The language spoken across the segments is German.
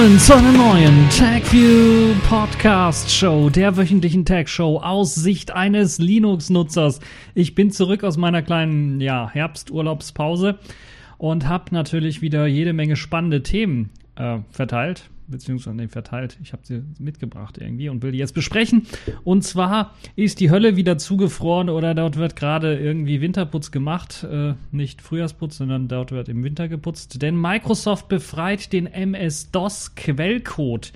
Willkommen zu einer neuen TagView Podcast Show, der wöchentlichen Tag Show aus Sicht eines Linux-Nutzers. Ich bin zurück aus meiner kleinen ja, Herbsturlaubspause und habe natürlich wieder jede Menge spannende Themen äh, verteilt beziehungsweise nee, verteilt. Ich habe sie mitgebracht irgendwie und will die jetzt besprechen. Und zwar ist die Hölle wieder zugefroren oder dort wird gerade irgendwie Winterputz gemacht. Äh, nicht Frühjahrsputz, sondern dort wird im Winter geputzt. Denn Microsoft befreit den MS-DOS-Quellcode,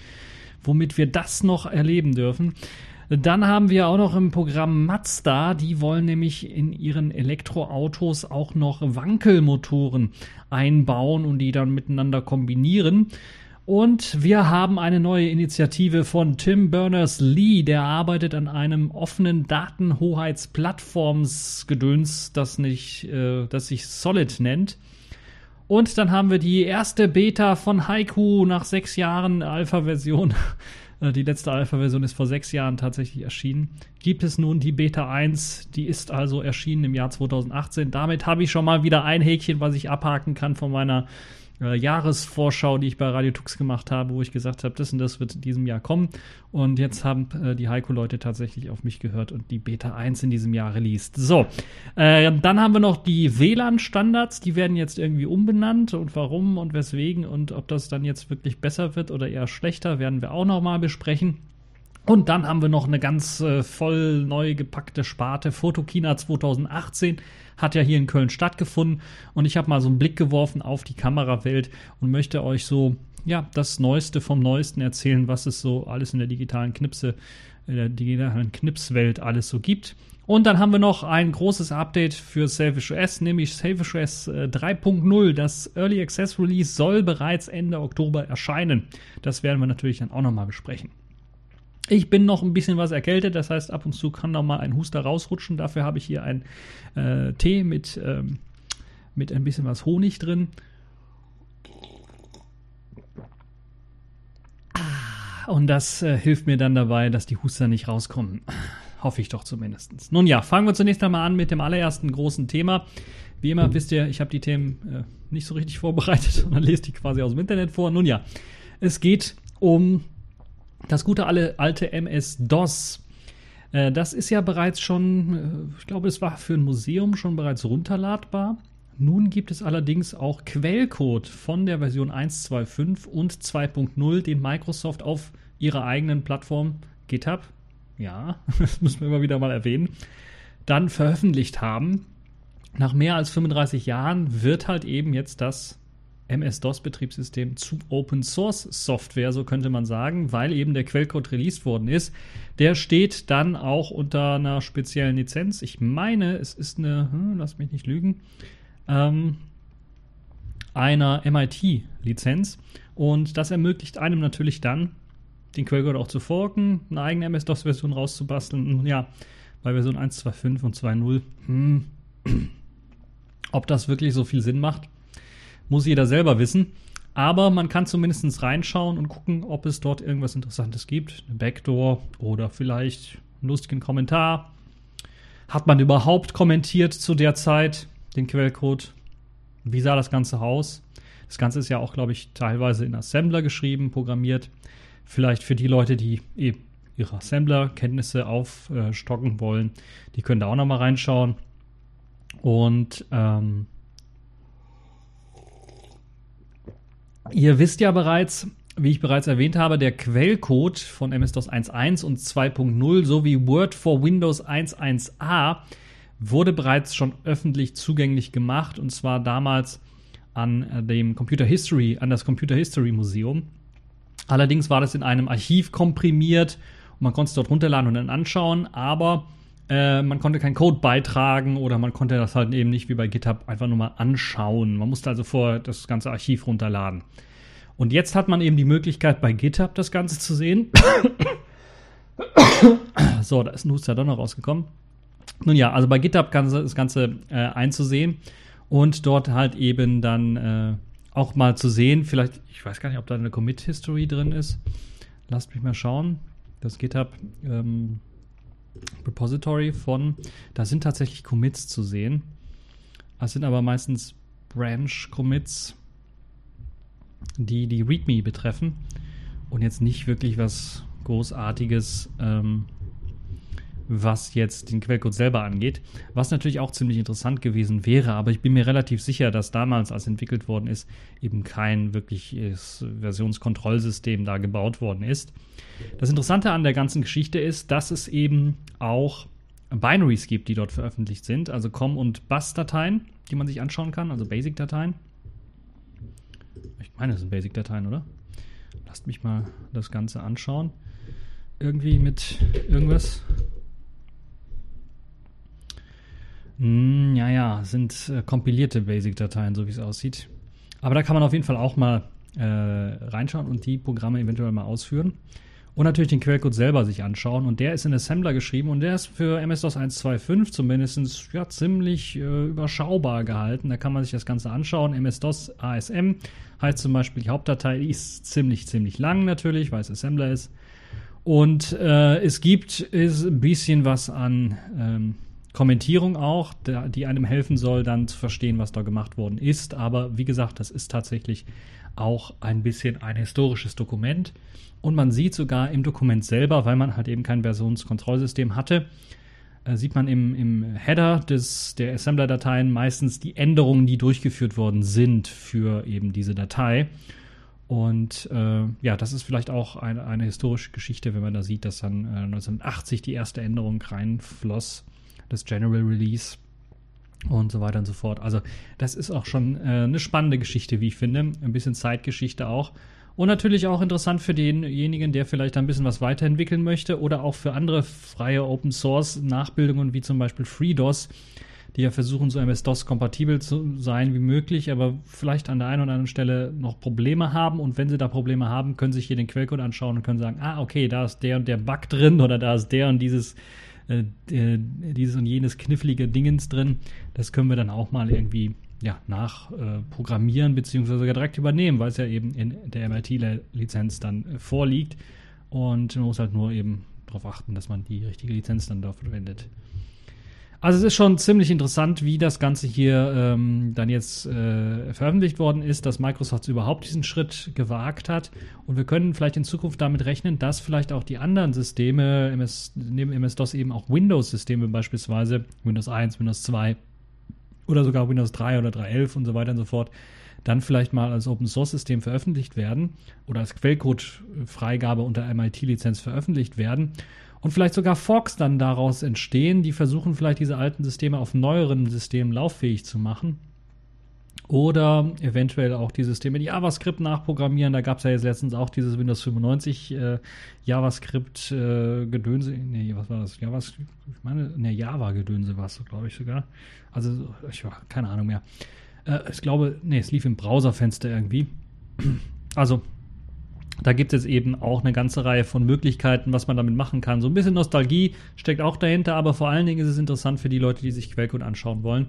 womit wir das noch erleben dürfen. Dann haben wir auch noch im Programm Mazda, die wollen nämlich in ihren Elektroautos auch noch Wankelmotoren einbauen und die dann miteinander kombinieren. Und wir haben eine neue Initiative von Tim Berners-Lee, der arbeitet an einem offenen Datenhoheitsplattformsgedöns, das nicht, äh, das sich Solid nennt. Und dann haben wir die erste Beta von Haiku nach sechs Jahren Alpha-Version. Äh, die letzte Alpha-Version ist vor sechs Jahren tatsächlich erschienen. Gibt es nun die Beta 1, die ist also erschienen im Jahr 2018. Damit habe ich schon mal wieder ein Häkchen, was ich abhaken kann von meiner äh, Jahresvorschau, die ich bei Radio Tux gemacht habe, wo ich gesagt habe, das und das wird in diesem Jahr kommen. Und jetzt haben äh, die Heiko-Leute tatsächlich auf mich gehört und die Beta 1 in diesem Jahr released. So, äh, dann haben wir noch die WLAN-Standards, die werden jetzt irgendwie umbenannt und warum und weswegen und ob das dann jetzt wirklich besser wird oder eher schlechter, werden wir auch nochmal besprechen. Und dann haben wir noch eine ganz äh, voll neu gepackte Sparte Fotokina 2018 hat ja hier in Köln stattgefunden und ich habe mal so einen Blick geworfen auf die Kamerawelt und möchte euch so ja das Neueste vom Neuesten erzählen, was es so alles in der digitalen Knipse, in der digitalen Knipswelt alles so gibt. Und dann haben wir noch ein großes Update für Selfish OS, nämlich Selfish OS 3.0. Das Early Access Release soll bereits Ende Oktober erscheinen. Das werden wir natürlich dann auch nochmal besprechen. Ich bin noch ein bisschen was erkältet, das heißt, ab und zu kann noch mal ein Huster rausrutschen. Dafür habe ich hier einen äh, Tee mit, ähm, mit ein bisschen was Honig drin. Ah, und das äh, hilft mir dann dabei, dass die Huster nicht rauskommen. Hoffe ich doch zumindest. Nun ja, fangen wir zunächst einmal an mit dem allerersten großen Thema. Wie immer wisst ihr, ich habe die Themen äh, nicht so richtig vorbereitet, sondern lese die quasi aus dem Internet vor. Nun ja, es geht um das gute alte MS-DOS. Äh, das ist ja bereits schon, äh, ich glaube, es war für ein Museum schon bereits runterladbar. Nun gibt es allerdings auch Quellcode von der Version 1.2.5 und 2.0, den Microsoft auf ihrer eigenen Plattform GitHub, ja, das müssen wir immer wieder mal erwähnen, dann veröffentlicht haben. Nach mehr als 35 Jahren wird halt eben jetzt das MS-DOS-Betriebssystem zu Open Source Software, so könnte man sagen, weil eben der Quellcode released worden ist. Der steht dann auch unter einer speziellen Lizenz. Ich meine, es ist eine, hm, lass mich nicht lügen, ähm, einer MIT-Lizenz. Und das ermöglicht einem natürlich dann, den Quellcode auch zu forken, eine eigene MS-DOS-Version rauszubasteln. Und ja, bei Version 1.2.5 und 2.0, hm, ob das wirklich so viel Sinn macht, muss jeder selber wissen. Aber man kann zumindest reinschauen und gucken, ob es dort irgendwas Interessantes gibt. Eine Backdoor oder vielleicht einen lustigen Kommentar. Hat man überhaupt kommentiert zu der Zeit den Quellcode? Wie sah das Ganze aus? Das Ganze ist ja auch, glaube ich, teilweise in Assembler geschrieben, programmiert. Vielleicht für die Leute, die eben ihre Assembler-Kenntnisse aufstocken wollen, die können da auch nochmal reinschauen. Und ähm, Ihr wisst ja bereits, wie ich bereits erwähnt habe, der Quellcode von MS-DOS 1.1 und 2.0 sowie Word for Windows 1.1a wurde bereits schon öffentlich zugänglich gemacht und zwar damals an dem Computer History, an das Computer History Museum. Allerdings war das in einem Archiv komprimiert und man konnte es dort runterladen und dann anschauen, aber äh, man konnte keinen Code beitragen oder man konnte das halt eben nicht wie bei GitHub einfach nur mal anschauen. Man musste also vorher das ganze Archiv runterladen. Und jetzt hat man eben die Möglichkeit, bei GitHub das Ganze zu sehen. so, da ist ein Huster doch noch rausgekommen. Nun ja, also bei GitHub kann das Ganze äh, einzusehen und dort halt eben dann äh, auch mal zu sehen, vielleicht, ich weiß gar nicht, ob da eine Commit-History drin ist. Lasst mich mal schauen. Das GitHub ähm, Repository von, da sind tatsächlich Commits zu sehen. Das sind aber meistens Branch-Commits. die die README betreffen und jetzt nicht wirklich was Großartiges, ähm, was jetzt den Quellcode selber angeht. Was natürlich auch ziemlich interessant gewesen wäre, aber ich bin mir relativ sicher, dass damals, als entwickelt worden ist, eben kein wirkliches Versionskontrollsystem da gebaut worden ist. Das Interessante an der ganzen Geschichte ist, dass es eben auch Binaries gibt, die dort veröffentlicht sind, also COM- und BUS-Dateien, die man sich anschauen kann, also Basic-Dateien. Ich meine, das sind Basic-Dateien, oder? Lasst mich mal das Ganze anschauen. Irgendwie mit irgendwas. Hm, ja, ja, sind äh, kompilierte Basic-Dateien, so wie es aussieht. Aber da kann man auf jeden Fall auch mal äh, reinschauen und die Programme eventuell mal ausführen. Und natürlich den Quellcode selber sich anschauen. Und der ist in Assembler geschrieben und der ist für MS-DOS 1.2.5 zumindest ja, ziemlich äh, überschaubar gehalten. Da kann man sich das Ganze anschauen. MS-DOS ASM heißt zum Beispiel, die Hauptdatei die ist ziemlich, ziemlich lang natürlich, weil es Assembler ist. Und äh, es gibt ist ein bisschen was an ähm, Kommentierung auch, die einem helfen soll, dann zu verstehen, was da gemacht worden ist. Aber wie gesagt, das ist tatsächlich auch ein bisschen ein historisches Dokument. Und man sieht sogar im Dokument selber, weil man halt eben kein Versionskontrollsystem hatte, äh, sieht man im, im Header des, der Assembler-Dateien meistens die Änderungen, die durchgeführt worden sind für eben diese Datei. Und äh, ja, das ist vielleicht auch eine, eine historische Geschichte, wenn man da sieht, dass dann äh, 1980 die erste Änderung reinfloss das General Release und so weiter und so fort. Also das ist auch schon äh, eine spannende Geschichte, wie ich finde. Ein bisschen Zeitgeschichte auch. Und natürlich auch interessant für denjenigen, der vielleicht ein bisschen was weiterentwickeln möchte oder auch für andere freie Open Source Nachbildungen wie zum Beispiel FreeDOS, die ja versuchen, so MS-DOS kompatibel zu sein wie möglich, aber vielleicht an der einen oder anderen Stelle noch Probleme haben. Und wenn sie da Probleme haben, können sie sich hier den Quellcode anschauen und können sagen, ah, okay, da ist der und der Bug drin oder da ist der und dieses äh, dieses und jenes knifflige Dingens drin. Das können wir dann auch mal irgendwie ja, nachprogrammieren äh, beziehungsweise sogar direkt übernehmen, weil es ja eben in der MIT-Lizenz dann äh, vorliegt. Und man muss halt nur eben darauf achten, dass man die richtige Lizenz dann dafür verwendet. Also es ist schon ziemlich interessant, wie das Ganze hier ähm, dann jetzt äh, veröffentlicht worden ist, dass Microsoft überhaupt diesen Schritt gewagt hat. Und wir können vielleicht in Zukunft damit rechnen, dass vielleicht auch die anderen Systeme, MS, neben MS-DOS eben auch Windows-Systeme beispielsweise, Windows 1, Windows 2 oder sogar Windows 3 oder 3.11 und so weiter und so fort, dann vielleicht mal als Open-Source-System veröffentlicht werden oder als Quellcode-Freigabe unter MIT-Lizenz veröffentlicht werden und vielleicht sogar Forks dann daraus entstehen, die versuchen vielleicht diese alten Systeme auf neueren Systemen lauffähig zu machen. Oder eventuell auch die Systeme, die JavaScript nachprogrammieren. Da gab es ja jetzt letztens auch dieses Windows 95 äh, JavaScript-Gedönse. Äh, nee, was war das? JavaScript? Ich meine, ne, Java-Gedönse war es, glaube ich sogar. Also, ich habe keine Ahnung mehr. Äh, ich glaube, nee, es lief im Browserfenster irgendwie. Also, da gibt es eben auch eine ganze Reihe von Möglichkeiten, was man damit machen kann. So ein bisschen Nostalgie steckt auch dahinter, aber vor allen Dingen ist es interessant für die Leute, die sich Quellcode anschauen wollen.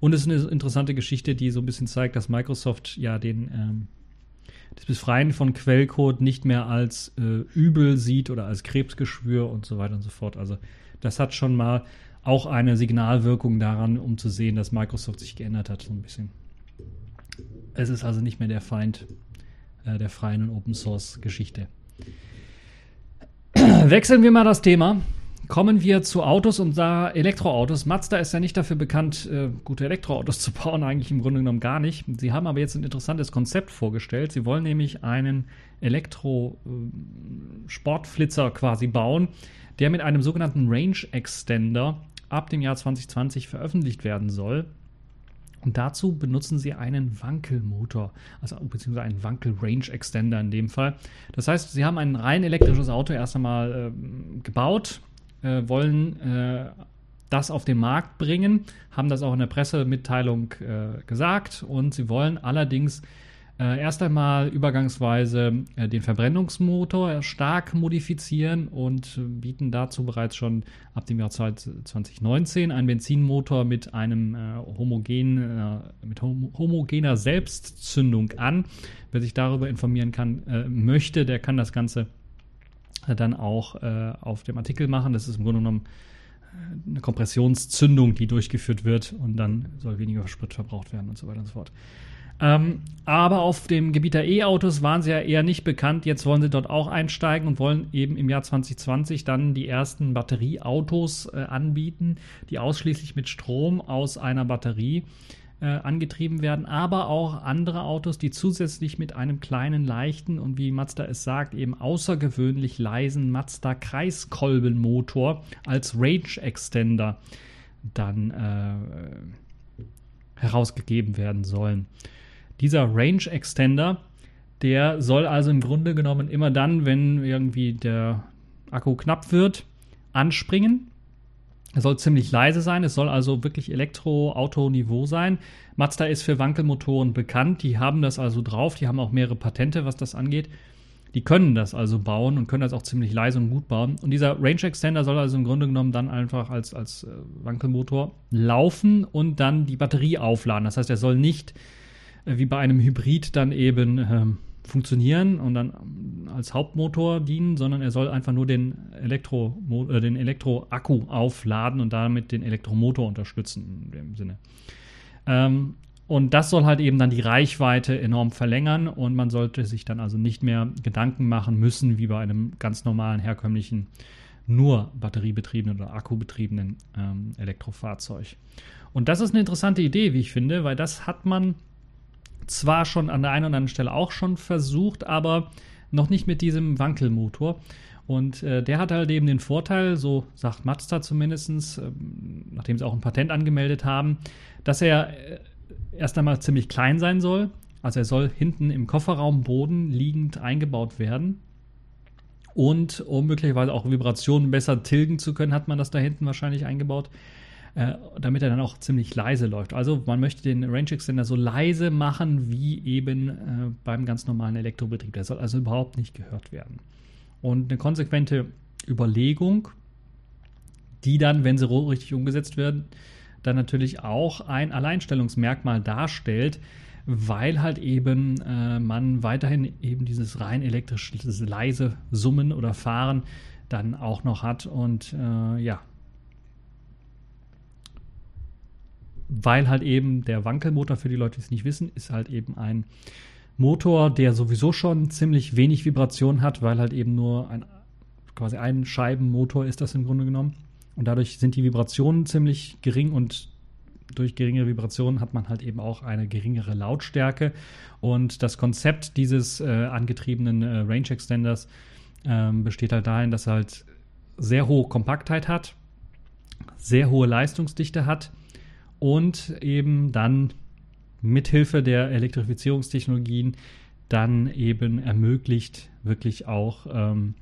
Und es ist eine interessante Geschichte, die so ein bisschen zeigt, dass Microsoft ja den ähm, das Befreien von Quellcode nicht mehr als äh, übel sieht oder als Krebsgeschwür und so weiter und so fort. Also das hat schon mal auch eine Signalwirkung daran, um zu sehen, dass Microsoft sich geändert hat, so ein bisschen. Es ist also nicht mehr der Feind äh, der freien und Open Source Geschichte. Wechseln wir mal das Thema. Kommen wir zu Autos und da Elektroautos. Mazda ist ja nicht dafür bekannt, äh, gute Elektroautos zu bauen, eigentlich im Grunde genommen gar nicht. Sie haben aber jetzt ein interessantes Konzept vorgestellt. Sie wollen nämlich einen Elektro-Sportflitzer äh, quasi bauen, der mit einem sogenannten Range Extender ab dem Jahr 2020 veröffentlicht werden soll. Und dazu benutzen sie einen Wankelmotor, also beziehungsweise einen Wankel-Range-Extender in dem Fall. Das heißt, sie haben ein rein elektrisches Auto erst einmal äh, gebaut, äh, wollen äh, das auf den Markt bringen, haben das auch in der Pressemitteilung äh, gesagt und sie wollen allerdings äh, erst einmal übergangsweise äh, den Verbrennungsmotor stark modifizieren und bieten dazu bereits schon ab dem Jahr 2019 einen Benzinmotor mit einem äh, homogen, äh, mit hom homogener Selbstzündung an. Wer sich darüber informieren kann, äh, möchte, der kann das Ganze äh, dann auch auf dem Artikel machen. Das ist im Grunde genommen eine Kompressionszündung, die durchgeführt wird und dann soll weniger Sprit verbraucht werden und so weiter und so fort. Ähm, aber auf dem Gebiet der E-Autos waren sie ja eher nicht bekannt. Jetzt wollen sie dort auch einsteigen und wollen eben im Jahr 2020 dann die ersten Batterieautos äh, anbieten, die ausschließlich mit Strom aus einer Batterie äh, angetrieben werden, aber auch andere Autos, die zusätzlich mit einem kleinen, leichten und wie Mazda es sagt, eben außergewöhnlich leisen Mazda Kreiskolbenmotor als Range Extender dann äh, herausgegeben werden sollen. Dieser Range Extender, der soll also im Grunde genommen immer dann, wenn irgendwie der Akku knapp wird, anspringen. Er soll ziemlich leise sein, es soll also wirklich Elektro-Auto-Niveau sein. Mazda ist für Wankelmotoren bekannt, die haben das also drauf, die haben auch mehrere Patente, was das angeht. Die können das also bauen und können das auch ziemlich leise und gut bauen. Und dieser Range Extender soll also im Grunde genommen dann einfach als, als äh, Wankelmotor laufen und dann die Batterie aufladen. Das heißt, er soll nicht wie bei einem Hybrid dann eben ähm, funktionieren und dann ähm, als Hauptmotor dienen, sondern er soll einfach nur den, Elektro, äh, den Elektroakku aufladen und damit den Elektromotor unterstützen in dem Sinne. Ähm, und das soll halt eben dann die Reichweite enorm verlängern und man sollte sich dann also nicht mehr Gedanken machen müssen, wie bei einem ganz normalen, herkömmlichen, nur batteriebetriebenen oder akkubetriebenen ähm, Elektrofahrzeug. Und das ist eine interessante Idee, wie ich finde, weil das hat man zwar schon an der einen oder anderen Stelle auch schon versucht, aber noch nicht mit diesem Wankelmotor. Und äh, der hat halt eben den Vorteil, so sagt Mazda zumindest, äh, nachdem sie auch ein Patent angemeldet haben, dass er äh, erst einmal ziemlich klein sein soll. Also er soll hinten im Kofferraumboden liegend eingebaut werden. Und um möglicherweise auch Vibrationen besser tilgen zu können, hat man das da hinten wahrscheinlich eingebaut. Äh, damit er dann auch ziemlich leise läuft. Also man möchte den Range Extender so leise machen wie eben äh, beim ganz normalen Elektrobetrieb. Der soll also überhaupt nicht gehört werden. Und eine konsequente Überlegung, die dann, wenn sie richtig umgesetzt werden, dann natürlich auch ein Alleinstellungsmerkmal darstellt, weil halt eben äh, man weiterhin eben dieses rein elektrische leise Summen oder Fahren dann auch noch hat und äh, ja, weil halt eben der Wankelmotor, für die Leute, die es nicht wissen, ist halt eben ein Motor, der sowieso schon ziemlich wenig Vibration hat, weil halt eben nur ein quasi ein Scheibenmotor ist das im Grunde genommen. Und dadurch sind die Vibrationen ziemlich gering und durch geringere Vibrationen hat man halt eben auch eine geringere Lautstärke. Und das Konzept dieses äh, angetriebenen äh, Range Extenders äh, besteht halt darin, dass er halt sehr hohe Kompaktheit hat, sehr hohe Leistungsdichte hat und eben dann mithilfe der Elektrifizierungstechnologien dann eben ermöglicht, wirklich auch ähm,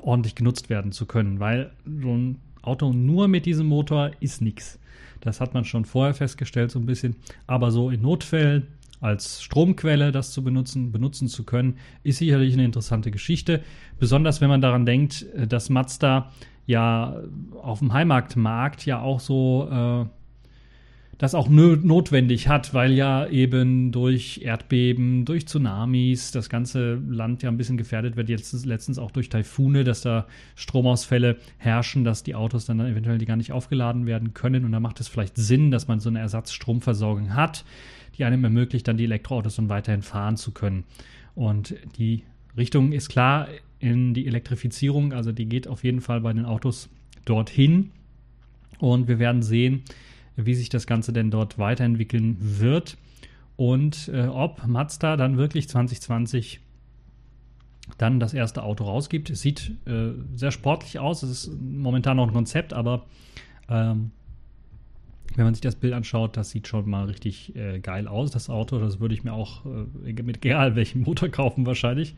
ordentlich genutzt werden zu können, weil so ein Auto nur mit diesem Motor ist nichts. Das hat man schon vorher festgestellt, so ein bisschen. Aber so in Notfällen als Stromquelle das zu benutzen, benutzen zu können, ist sicherlich eine interessante Geschichte. Besonders wenn man daran denkt, dass Mazda ja auf dem Heimatmarkt ja auch so äh, das auch notwendig hat, weil ja eben durch Erdbeben, durch Tsunamis das ganze Land ja ein bisschen gefährdet wird. Jetzt letztens auch durch Taifune, dass da Stromausfälle herrschen, dass die Autos dann, dann eventuell gar nicht aufgeladen werden können. Und da macht es vielleicht Sinn, dass man so eine Ersatzstromversorgung hat, die einem ermöglicht, dann die Elektroautos dann weiterhin fahren zu können. Und die Richtung ist klar in die Elektrifizierung, also die geht auf jeden Fall bei den Autos dorthin. Und wir werden sehen, wie sich das Ganze denn dort weiterentwickeln wird und äh, ob Mazda dann wirklich 2020 dann das erste Auto rausgibt. Es sieht äh, sehr sportlich aus. Es ist momentan noch ein Konzept, aber ähm, wenn man sich das Bild anschaut, das sieht schon mal richtig äh, geil aus, das Auto. Das würde ich mir auch äh, mit egal welchem Motor kaufen wahrscheinlich.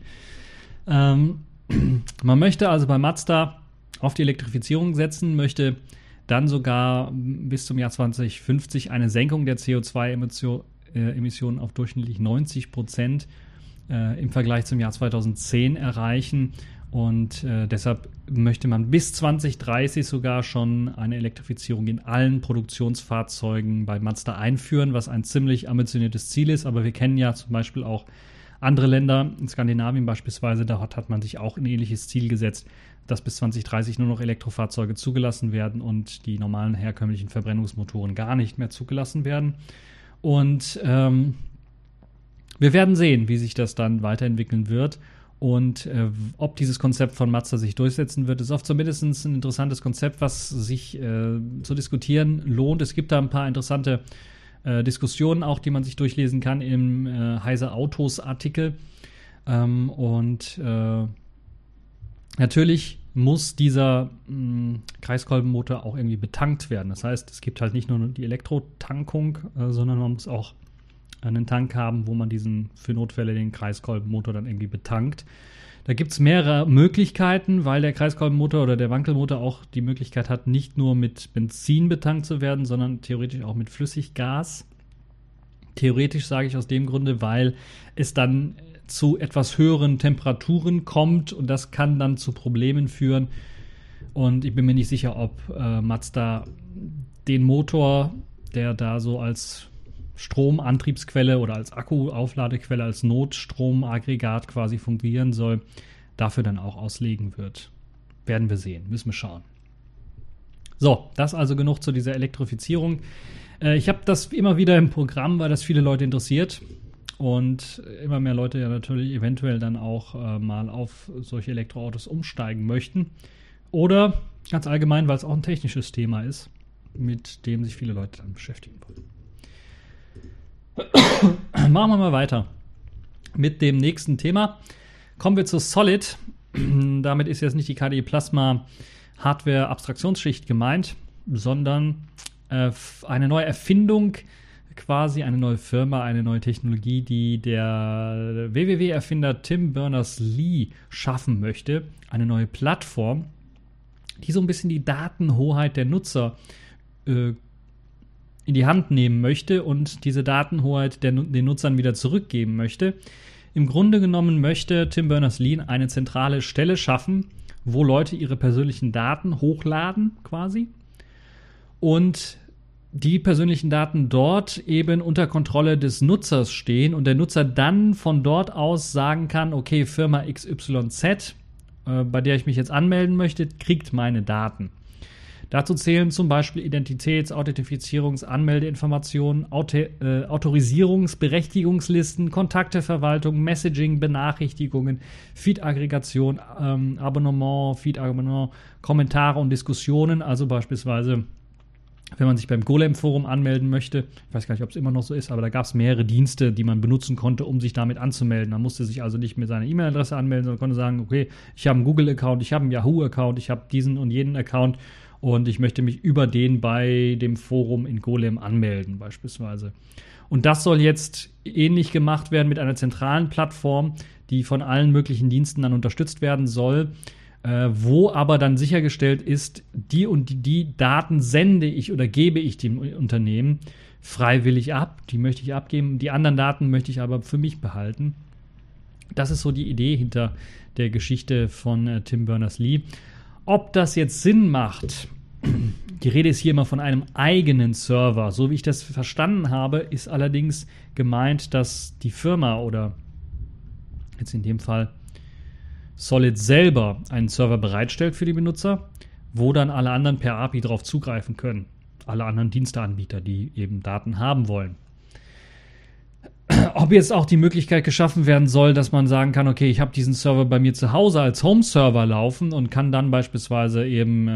Ähm, man möchte also bei Mazda auf die Elektrifizierung setzen, möchte dann sogar bis zum Jahr 2050 eine Senkung der CO2-Emissionen auf durchschnittlich 90 Prozent äh, im Vergleich zum Jahr 2010 erreichen. Und äh, deshalb möchte man bis 2030 sogar schon eine Elektrifizierung in allen Produktionsfahrzeugen bei Mazda einführen, was ein ziemlich ambitioniertes Ziel ist. Aber wir kennen ja zum Beispiel auch andere Länder, in Skandinavien beispielsweise, da hat man sich auch ein ähnliches Ziel gesetzt, dass bis 2030 nur noch Elektrofahrzeuge zugelassen werden und die normalen herkömmlichen Verbrennungsmotoren gar nicht mehr zugelassen werden. Und ähm, wir werden sehen, wie sich das dann weiterentwickeln wird. Und äh, ob dieses Konzept von Mazda sich durchsetzen wird, ist oft zumindest ein interessantes Konzept, was sich äh, zu diskutieren lohnt. Es gibt da ein paar interessante äh, Diskussionen auch, die man sich durchlesen kann im äh, Heise Autos Artikel. Ähm, und äh, natürlich muss dieser mh, Kreiskolbenmotor auch irgendwie betankt werden. Das heißt, es gibt halt nicht nur die Elektrotankung, äh, sondern man muss auch einen Tank haben, wo man diesen für Notfälle den Kreiskolbenmotor dann irgendwie betankt. Da gibt es mehrere Möglichkeiten, weil der Kreiskolbenmotor oder der Wankelmotor auch die Möglichkeit hat, nicht nur mit Benzin betankt zu werden, sondern theoretisch auch mit Flüssiggas. Theoretisch sage ich aus dem Grunde, weil es dann zu etwas höheren Temperaturen kommt und das kann dann zu Problemen führen. Und ich bin mir nicht sicher, ob äh, Mazda den Motor, der da so als Stromantriebsquelle oder als Akkuaufladequelle, als Notstromaggregat quasi fungieren soll, dafür dann auch auslegen wird. Werden wir sehen, müssen wir schauen. So, das also genug zu dieser Elektrifizierung. Äh, ich habe das immer wieder im Programm, weil das viele Leute interessiert und immer mehr Leute ja natürlich eventuell dann auch äh, mal auf solche Elektroautos umsteigen möchten. Oder ganz allgemein, weil es auch ein technisches Thema ist, mit dem sich viele Leute dann beschäftigen wollen. Machen wir mal weiter mit dem nächsten Thema. Kommen wir zu Solid. Damit ist jetzt nicht die KDE Plasma Hardware Abstraktionsschicht gemeint, sondern äh, eine neue Erfindung, quasi eine neue Firma, eine neue Technologie, die der WWW-Erfinder Tim Berners-Lee schaffen möchte. Eine neue Plattform, die so ein bisschen die Datenhoheit der Nutzer äh, in die Hand nehmen möchte und diese Datenhoheit der, den Nutzern wieder zurückgeben möchte. Im Grunde genommen möchte Tim Berners-Lee eine zentrale Stelle schaffen, wo Leute ihre persönlichen Daten hochladen quasi und die persönlichen Daten dort eben unter Kontrolle des Nutzers stehen und der Nutzer dann von dort aus sagen kann, okay, Firma XYZ, äh, bei der ich mich jetzt anmelden möchte, kriegt meine Daten. Dazu zählen zum Beispiel Identitäts-, Authentifizierungs-, Anmeldeinformationen, Auto äh, Autorisierungsberechtigungslisten, Kontakteverwaltung, Messaging, Benachrichtigungen, Feed-Aggregation, ähm, Abonnement, Feed-Abonnement, Kommentare und Diskussionen, also beispielsweise wenn man sich beim Golem-Forum anmelden möchte, ich weiß gar nicht, ob es immer noch so ist, aber da gab es mehrere Dienste, die man benutzen konnte, um sich damit anzumelden. Man musste sich also nicht mit seiner E-Mail-Adresse anmelden, sondern konnte sagen, okay, ich habe einen Google-Account, ich habe einen Yahoo-Account, ich habe diesen und jenen Account und ich möchte mich über den bei dem Forum in Golem anmelden beispielsweise. Und das soll jetzt ähnlich gemacht werden mit einer zentralen Plattform, die von allen möglichen Diensten dann unterstützt werden soll, äh, wo aber dann sichergestellt ist, die und die, die Daten sende ich oder gebe ich dem Unternehmen freiwillig ab. Die möchte ich abgeben. Die anderen Daten möchte ich aber für mich behalten. Das ist so die Idee hinter der Geschichte von äh, Tim Berners-Lee. Ob das jetzt Sinn macht, die Rede ist hier immer von einem eigenen Server. So wie ich das verstanden habe, ist allerdings gemeint, dass die Firma oder jetzt in dem Fall Solid selber einen Server bereitstellt für die Benutzer, wo dann alle anderen per API darauf zugreifen können. Alle anderen Diensteanbieter, die eben Daten haben wollen ob jetzt auch die Möglichkeit geschaffen werden soll, dass man sagen kann, okay, ich habe diesen Server bei mir zu Hause als Home-Server laufen und kann dann beispielsweise eben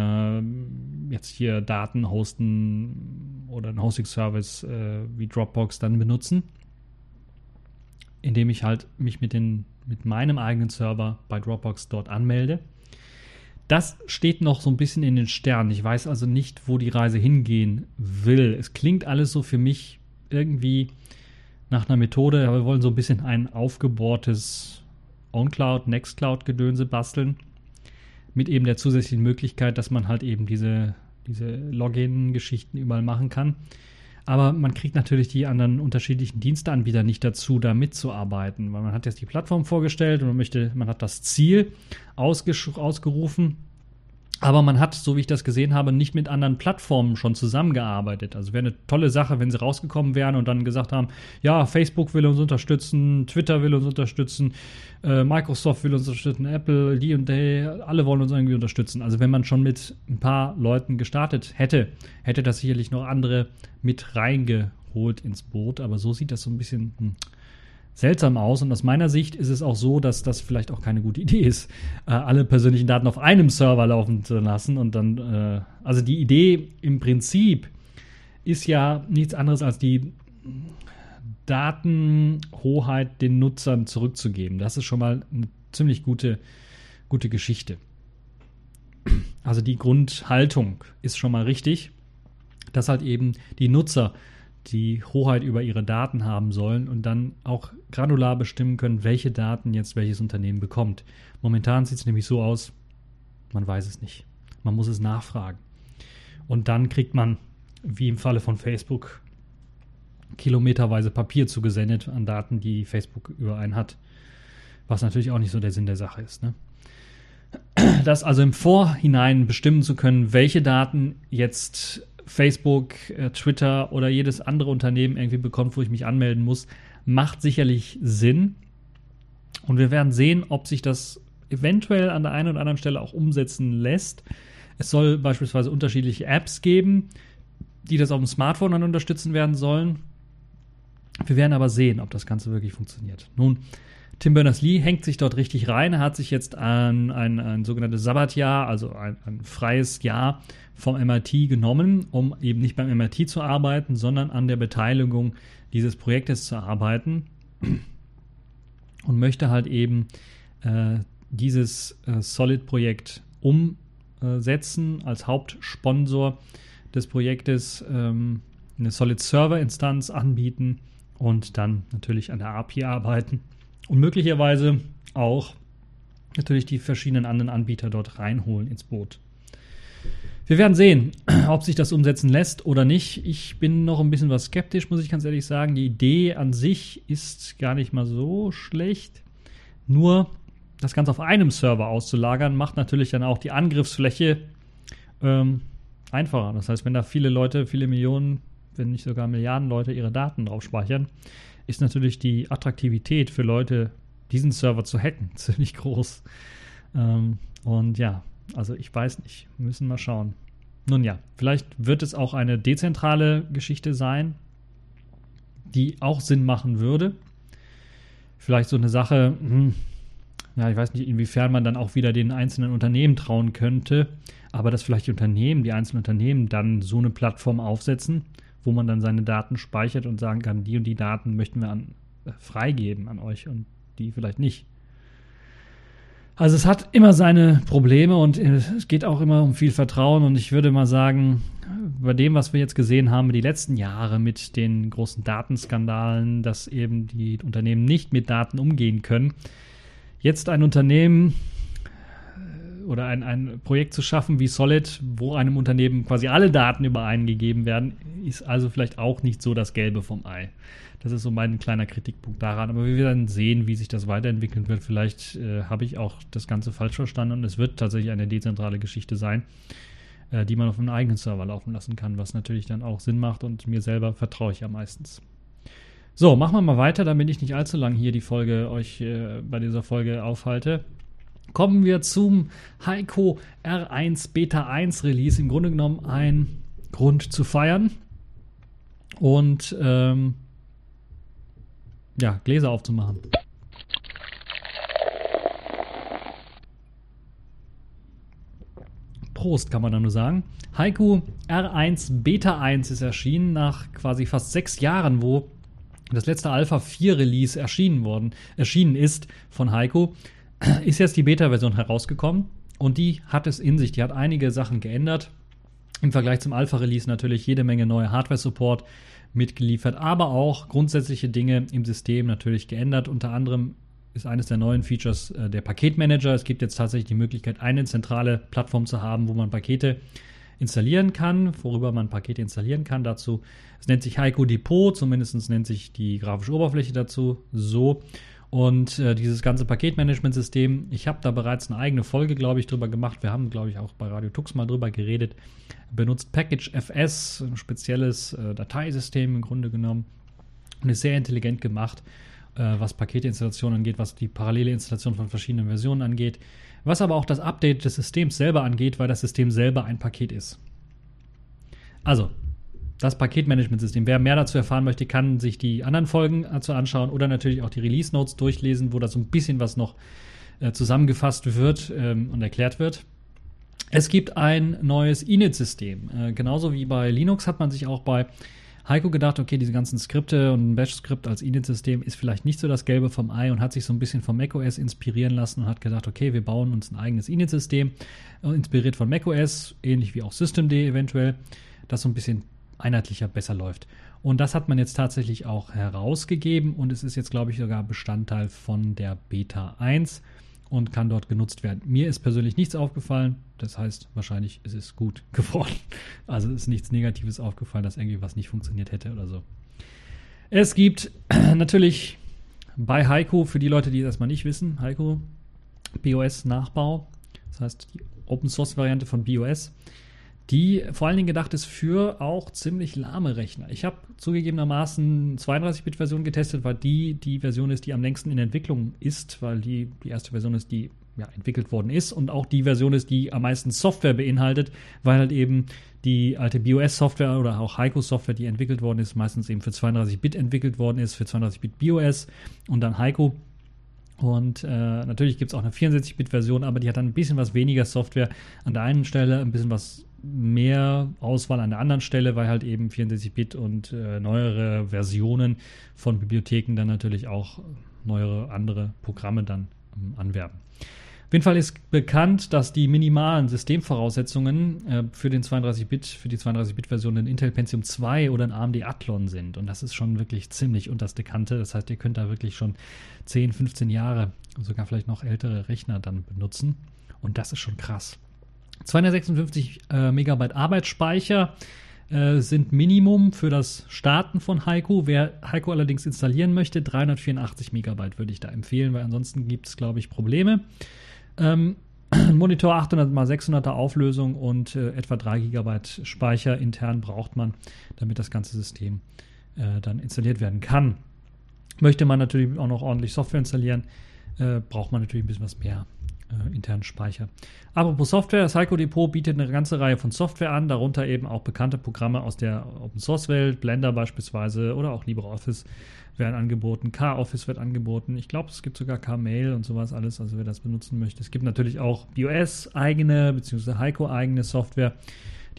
äh, jetzt hier Daten hosten oder einen Hosting-Service äh, wie Dropbox dann benutzen, indem ich halt mich mit, den, mit meinem eigenen Server bei Dropbox dort anmelde. Das steht noch so ein bisschen in den Sternen. Ich weiß also nicht, wo die Reise hingehen will. Es klingt alles so für mich irgendwie nach einer Methode, wir wollen so ein bisschen ein aufgebohrtes OnCloud, Nextcloud-Gedönse basteln. Mit eben der zusätzlichen Möglichkeit, dass man halt eben diese, diese Login-Geschichten überall machen kann. Aber man kriegt natürlich die anderen unterschiedlichen Diensteanbieter nicht dazu, da mitzuarbeiten, weil man hat jetzt die Plattform vorgestellt und man möchte, man hat das Ziel ausgerufen aber man hat, so wie ich das gesehen habe, nicht mit anderen Plattformen schon zusammengearbeitet. Also wäre eine tolle Sache, wenn sie rausgekommen wären und dann gesagt haben, ja, Facebook will uns unterstützen, Twitter will uns unterstützen, äh, Microsoft will uns unterstützen, Apple, die und die, alle wollen uns irgendwie unterstützen. Also wenn man schon mit ein paar Leuten gestartet hätte, hätte das sicherlich noch andere mit reingeholt ins Boot. Aber so sieht das so ein bisschen hm, seltsam aus. Und aus meiner Sicht ist es auch so, dass das vielleicht auch keine gute Idee ist, äh, alle persönlichen Daten auf einem Server laufen zu lassen. Und dann, äh, also die Idee im Prinzip ist ja nichts anderes als die Datenhoheit den Nutzern zurückzugeben. Das ist schon mal eine ziemlich gute, gute Geschichte. Also die Grundhaltung ist schon mal richtig, dass halt eben die Nutzer die Hoheit über ihre Daten haben sollen und dann auch granular bestimmen können, welche Daten jetzt welches Unternehmen bekommt. Momentan sieht es nämlich so aus, man weiß es nicht. Man muss es nachfragen. Und dann kriegt man, wie im Falle von Facebook, kilometerweise Papier zugesendet an Daten, die Facebook über einen hat. Was natürlich auch nicht so der Sinn der Sache ist. Ne? Das also im Vorhinein bestimmen zu können, welche Daten jetzt Facebook, äh, Twitter oder jedes andere Unternehmen irgendwie bekommt, wo ich mich anmelden muss, macht sicherlich Sinn. Und wir werden sehen, ob sich das eventuell an der einen oder anderen Stelle auch umsetzen lässt. Es soll beispielsweise unterschiedliche Apps geben, die das auf dem Smartphone dann unterstützen werden sollen. Wir werden aber sehen, ob das Ganze wirklich funktioniert. Nun, Tim Berners-Lee hängt sich dort richtig rein. Er hat sich jetzt an ein, ein sogenanntes Sabbatjahr, also ein, ein, freies Jahr vom MIT genommen, um eben nicht beim MIT zu arbeiten, sondern an der Beteiligung dieses Projektes zu arbeiten und möchte halt eben äh, dieses äh, Solid-Projekt umsetzen als Hauptsponsor des Projektes ähm, eine Solid-Server-Instanz anbieten und dann natürlich an der API arbeiten und möglicherweise auch natürlich die verschiedenen anderen Anbieter dort reinholen ins Boot. Wir werden sehen, ob sich das umsetzen lässt oder nicht. Ich bin noch ein bisschen was skeptisch, muss ich ganz ehrlich sagen. Die Idee an sich ist gar nicht mal so schlecht. Nur das Ganze auf einem Server auszulagern, macht natürlich dann auch die Angriffsfläche ähm, einfacher. Das heißt, wenn da viele Leute, viele Millionen, wenn nicht sogar Milliarden Leute ihre Daten drauf speichern, ist natürlich die Attraktivität für Leute, diesen Server zu hacken, ziemlich groß. Ähm, und ja, also ich weiß nicht, wir müssen mal schauen. Nun ja, vielleicht wird es auch eine dezentrale Geschichte sein, die auch Sinn machen würde. Vielleicht so eine Sache, hm, ja, ich weiß nicht, inwiefern man dann auch wieder den einzelnen Unternehmen trauen könnte, aber dass vielleicht die Unternehmen, die einzelnen Unternehmen dann so eine Plattform aufsetzen wo man dann seine Daten speichert und sagen kann, die und die Daten möchten wir an, äh, freigeben an euch und die vielleicht nicht. Also es hat immer seine Probleme und es geht auch immer um viel Vertrauen und ich würde mal sagen, bei dem, was wir jetzt gesehen haben, die letzten Jahre mit den großen Datenskandalen, dass eben die Unternehmen nicht mit Daten umgehen können, jetzt ein Unternehmen oder ein, ein Projekt zu schaffen wie Solid, wo einem Unternehmen quasi alle Daten über einen gegeben werden, ist also vielleicht auch nicht so das Gelbe vom Ei. Das ist so mein kleiner Kritikpunkt daran. Aber wir werden sehen, wie sich das weiterentwickeln wird. Vielleicht äh, habe ich auch das Ganze falsch verstanden und es wird tatsächlich eine dezentrale Geschichte sein, äh, die man auf einem eigenen Server laufen lassen kann, was natürlich dann auch Sinn macht und mir selber vertraue ich ja meistens. So, machen wir mal weiter, damit ich nicht allzu lang hier die Folge euch äh, bei dieser Folge aufhalte. Kommen wir zum Heiko R1 Beta 1 Release. Im Grunde genommen ein Grund zu feiern und ähm, ja, Gläser aufzumachen. Prost, kann man da nur sagen. Heiko R1 Beta 1 ist erschienen nach quasi fast sechs Jahren, wo das letzte Alpha 4 Release erschienen worden, erschienen ist von Heiko ist jetzt die Beta-Version herausgekommen und die hat es in sich. Die hat einige Sachen geändert. Im Vergleich zum Alpha-Release natürlich jede Menge neue Hardware-Support mitgeliefert, aber auch grundsätzliche Dinge im System natürlich geändert. Unter anderem ist eines der neuen Features äh, der Paketmanager. Es gibt jetzt tatsächlich die Möglichkeit, eine zentrale Plattform zu haben, wo man Pakete installieren kann, worüber man Pakete installieren kann. Dazu, es nennt sich Heiko Depot, zumindest nennt sich die grafische Oberfläche dazu so. Und äh, dieses ganze Paketmanagementsystem, ich habe da bereits eine eigene Folge, glaube ich, drüber gemacht. Wir haben, glaube ich, auch bei Radio Tux mal drüber geredet. Benutzt Package FS, ein spezielles äh, Dateisystem im Grunde genommen. Und ist sehr intelligent gemacht, äh, was Paketinstallation angeht, was die parallele Installation von verschiedenen Versionen angeht. Was aber auch das Update des Systems selber angeht, weil das System selber ein Paket ist. Also, das Paketmanagementsystem. Wer mehr dazu erfahren möchte, kann sich die anderen Folgen dazu anschauen oder natürlich auch die Release Notes durchlesen, wo da so ein bisschen was noch äh, zusammengefasst wird ähm, und erklärt wird. Es gibt ein neues Init-System. Äh, genauso wie bei Linux hat man sich auch bei Heiko gedacht, okay, diese ganzen Skripte und ein Bash-Skript als Init-System ist vielleicht nicht so das Gelbe vom Ei und hat sich so ein bisschen von macOS inspirieren lassen und hat gedacht, okay, wir bauen uns ein eigenes Init-System, äh, inspiriert von macOS, ähnlich wie auch Systemd eventuell, das so ein bisschen einheitlicher besser läuft. Und das hat man jetzt tatsächlich auch herausgegeben und es ist jetzt, glaube ich, sogar Bestandteil von der Beta 1 und kann dort genutzt werden. Mir ist persönlich nichts aufgefallen. Das heißt, wahrscheinlich ist es gut geworden. Also ist nichts Negatives aufgefallen, dass irgendwie was nicht funktioniert hätte oder so. Es gibt natürlich bei Heiko, für die Leute, die das erstmal nicht wissen, Heiko BOS-Nachbau. Das heißt, die Open-Source-Variante von BOS die vor allen Dingen gedacht ist für auch ziemlich lahme Rechner. Ich habe zugegebenermaßen 32-Bit-Version getestet, weil die die Version ist, die am längsten in Entwicklung ist, weil die die erste Version ist, die ja, entwickelt worden ist und auch die Version ist, die am meisten Software beinhaltet, weil halt eben die alte BOS-Software oder auch Heiko-Software, die entwickelt worden ist, meistens eben für 32-Bit entwickelt worden ist, für 32-Bit BOS und dann Heiko. Und äh, natürlich gibt es auch eine 64-Bit-Version, aber die hat dann ein bisschen was weniger Software an der einen Stelle, ein bisschen was mehr Auswahl an der anderen Stelle, weil halt eben 64-Bit und äh, neuere Versionen von Bibliotheken dann natürlich auch neuere andere Programme dann ähm, anwerben. Auf jeden Fall ist bekannt, dass die minimalen Systemvoraussetzungen äh, für den 32-Bit, für die 32-Bit-Version ein Intel Pentium 2 oder ein AMD Athlon sind. Und das ist schon wirklich ziemlich unterste Kante. Das heißt, ihr könnt da wirklich schon 10, 15 Jahre, sogar vielleicht noch ältere Rechner dann benutzen. Und das ist schon krass. 256 äh, Megabyte Arbeitsspeicher äh, sind Minimum für das Starten von Heiko. Wer Heiko allerdings installieren möchte, 384 Megabyte würde ich da empfehlen, weil ansonsten gibt es, glaube ich, Probleme. Ähm, Monitor 800 x 600er Auflösung und äh, etwa 3 GB Speicher intern braucht man, damit das ganze System äh, dann installiert werden kann. Möchte man natürlich auch noch ordentlich Software installieren, äh, braucht man natürlich ein bisschen was mehr äh, internen Speicher. Apropos Software, Psycho Depot bietet eine ganze Reihe von Software an, darunter eben auch bekannte Programme aus der Open Source Welt, Blender beispielsweise oder auch LibreOffice werden angeboten, K-Office wird angeboten. Ich glaube, es gibt sogar K-Mail und sowas alles, also wer das benutzen möchte. Es gibt natürlich auch BOS eigene bzw. Heiko eigene Software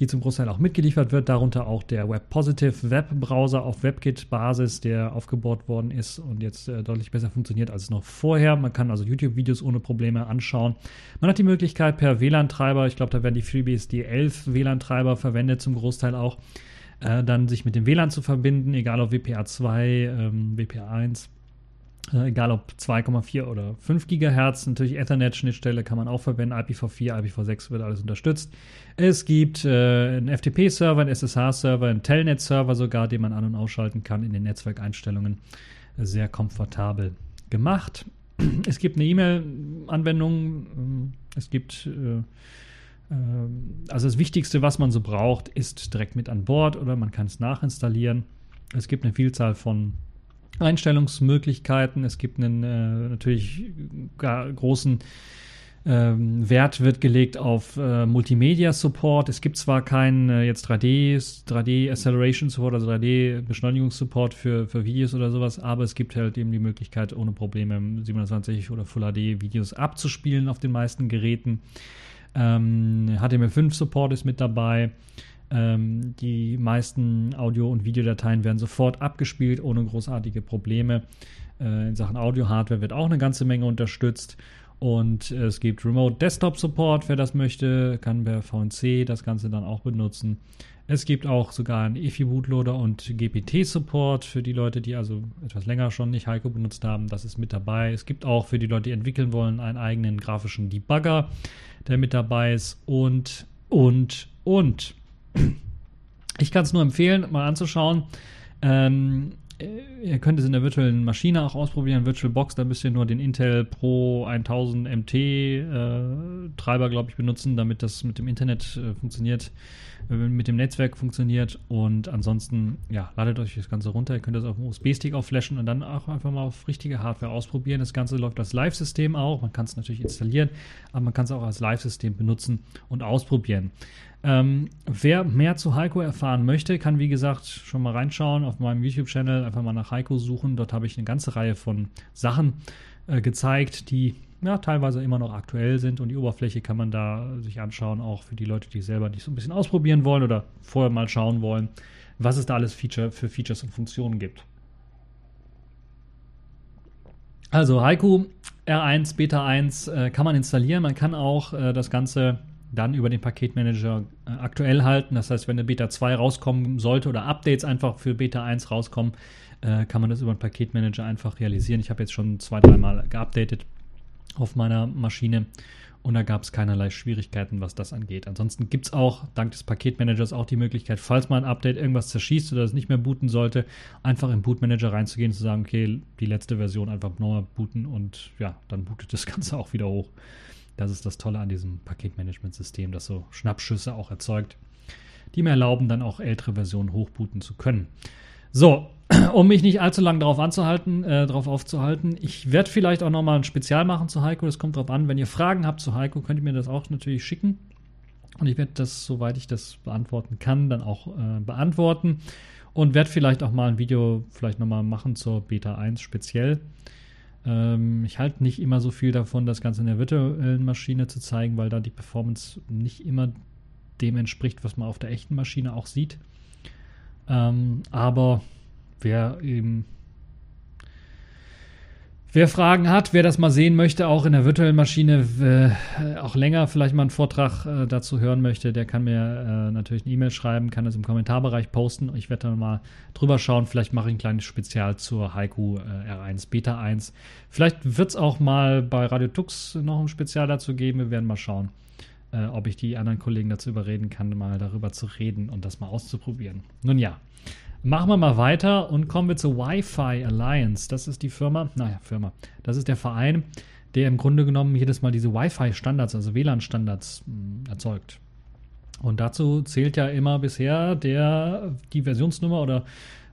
die zum Großteil auch mitgeliefert wird, darunter auch der Web Positive Web Browser auf WebKit-Basis, der aufgebaut worden ist und jetzt äh, deutlich besser funktioniert als noch vorher. Man kann also YouTube-Videos ohne Probleme anschauen. Man hat die Möglichkeit per WLAN-Treiber, ich glaube, da werden die FreeBSD 11 WLAN-Treiber verwendet, zum Großteil auch, äh, dann sich mit dem WLAN zu verbinden, egal ob WPA2, ähm, WPA1 äh, egal ob 2,4 oder 5 Gigahertz. Natürlich Ethernet-Schnittstelle kann man auch verwenden. IPv4, IPv6 wird alles unterstützt. Es gibt äh, einen FTP-Server, einen SSH-Server, einen Telnet-Server sogar, den man an- und ausschalten kann in den Netzwerkeinstellungen. Sehr komfortabel gemacht. Es gibt eine E-Mail-Anwendung. Es gibt äh, äh, also das Wichtigste, was man so braucht, ist direkt mit an Bord oder man kann es nachinstallieren. Es gibt eine Vielzahl von Einstellungsmöglichkeiten. Es gibt einen äh, natürlich großen ähm, Wert wird gelegt auf äh, Multimedia Support. Es gibt zwar keinen äh, jetzt 3D, 3D Acceleration Support, also 3D Beschleunigungssupport für, für Videos oder sowas, aber es gibt halt eben die Möglichkeit, ohne Probleme 27 oder Full HD Videos abzuspielen auf den meisten Geräten. Ähm, HTML5 Support ist mit dabei. Ähm, die meisten Audio- und Videodateien werden sofort abgespielt, ohne großartige Probleme. Äh, in Sachen Audio-Hardware wird auch eine ganze Menge unterstützt. Und äh, es gibt Remote Desktop Support, wer das möchte, kann per VNC das Ganze dann auch benutzen. Es gibt auch sogar einen EFI Bootloader und GPT Support für die Leute, die also etwas länger schon nicht Heiko benutzt haben. Das ist mit dabei. Es gibt auch für die Leute, die entwickeln wollen, einen eigenen grafischen Debugger, der mit dabei ist. Und, und, und. Ich kann es nur empfehlen, mal anzuschauen. Ähm, ihr könnt es in der virtuellen Maschine auch ausprobieren, VirtualBox, da müsst ihr nur den Intel Pro 1000 MT äh, Treiber, glaube ich, benutzen, damit das mit dem Internet äh, funktioniert, äh, mit dem Netzwerk funktioniert und ansonsten, ja, ladet euch das Ganze runter, ihr könnt das auf dem USB-Stick aufflashen und dann auch einfach mal auf richtige Hardware ausprobieren. Das Ganze läuft als Live-System auch, man kann es natürlich installieren, aber man kann es auch als Live-System benutzen und ausprobieren. Ähm, wer mehr zu Heiko erfahren möchte, kann wie gesagt schon mal reinschauen auf meinem YouTube-Channel, einfach mal nach Heiko suchen. Dort habe ich eine ganze Reihe von Sachen äh, gezeigt, die ja, teilweise immer noch aktuell sind und die Oberfläche kann man da sich anschauen, auch für die Leute, die selber nicht so ein bisschen ausprobieren wollen oder vorher mal schauen wollen, was es da alles Feature für Features und Funktionen gibt. Also Haiku R1 Beta 1 äh, kann man installieren. Man kann auch äh, das Ganze dann über den Paketmanager äh, aktuell halten. Das heißt, wenn eine Beta 2 rauskommen sollte oder Updates einfach für Beta 1 rauskommen, äh, kann man das über den Paketmanager einfach realisieren. Ich habe jetzt schon zwei, dreimal geupdatet auf meiner Maschine und da gab es keinerlei Schwierigkeiten, was das angeht. Ansonsten gibt es auch dank des Paketmanagers auch die Möglichkeit, falls mal ein Update irgendwas zerschießt oder es nicht mehr booten sollte, einfach im Bootmanager reinzugehen und zu sagen, okay, die letzte Version einfach nochmal booten und ja, dann bootet das Ganze auch wieder hoch. Das ist das Tolle an diesem Paketmanagement-System, das so Schnappschüsse auch erzeugt, die mir erlauben, dann auch ältere Versionen hochbooten zu können. So, um mich nicht allzu lange darauf anzuhalten, äh, darauf aufzuhalten, ich werde vielleicht auch nochmal ein Spezial machen zu Heiko. Das kommt drauf an. Wenn ihr Fragen habt zu Heiko, könnt ihr mir das auch natürlich schicken. Und ich werde das, soweit ich das beantworten kann, dann auch äh, beantworten. Und werde vielleicht auch mal ein Video vielleicht nochmal machen zur Beta 1 speziell. Ähm, ich halte nicht immer so viel davon, das Ganze in der virtuellen Maschine zu zeigen, weil da die Performance nicht immer dem entspricht, was man auf der echten Maschine auch sieht. Ähm, aber wer eben Wer Fragen hat, wer das mal sehen möchte, auch in der virtuellen Maschine, äh, auch länger vielleicht mal einen Vortrag äh, dazu hören möchte, der kann mir äh, natürlich eine E-Mail schreiben, kann das im Kommentarbereich posten. Ich werde dann mal drüber schauen. Vielleicht mache ich ein kleines Spezial zur Haiku äh, R1 Beta 1. Vielleicht wird es auch mal bei Radio Tux noch ein Spezial dazu geben. Wir werden mal schauen, äh, ob ich die anderen Kollegen dazu überreden kann, mal darüber zu reden und das mal auszuprobieren. Nun ja. Machen wir mal weiter und kommen wir zur Wi-Fi Alliance. Das ist die Firma, naja, Firma. Das ist der Verein, der im Grunde genommen jedes Mal diese Wi-Fi-Standards, also WLAN-Standards hm, erzeugt. Und dazu zählt ja immer bisher der, die Versionsnummer oder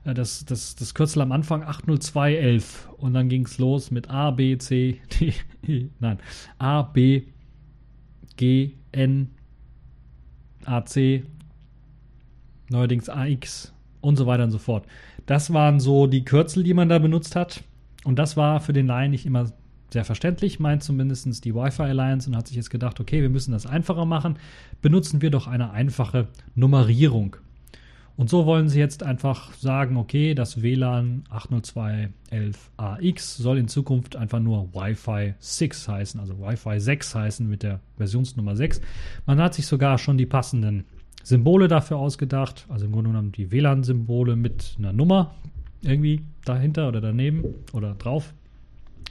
äh, das, das, das Kürzel am Anfang 80211. Und dann ging es los mit A, B, C, D, E, nein, A, B, G, N, A, C, neuerdings AX und so weiter und so fort. Das waren so die Kürzel, die man da benutzt hat. Und das war für den Laien nicht immer sehr verständlich, meint zumindest die Wi-Fi Alliance und hat sich jetzt gedacht, okay, wir müssen das einfacher machen. Benutzen wir doch eine einfache Nummerierung. Und so wollen sie jetzt einfach sagen, okay, das WLAN 802.11ax soll in Zukunft einfach nur Wi-Fi 6 heißen, also Wi-Fi 6 heißen mit der Versionsnummer 6. Man hat sich sogar schon die passenden Symbole dafür ausgedacht. Also im Grunde genommen die WLAN-Symbole mit einer Nummer irgendwie dahinter oder daneben oder drauf.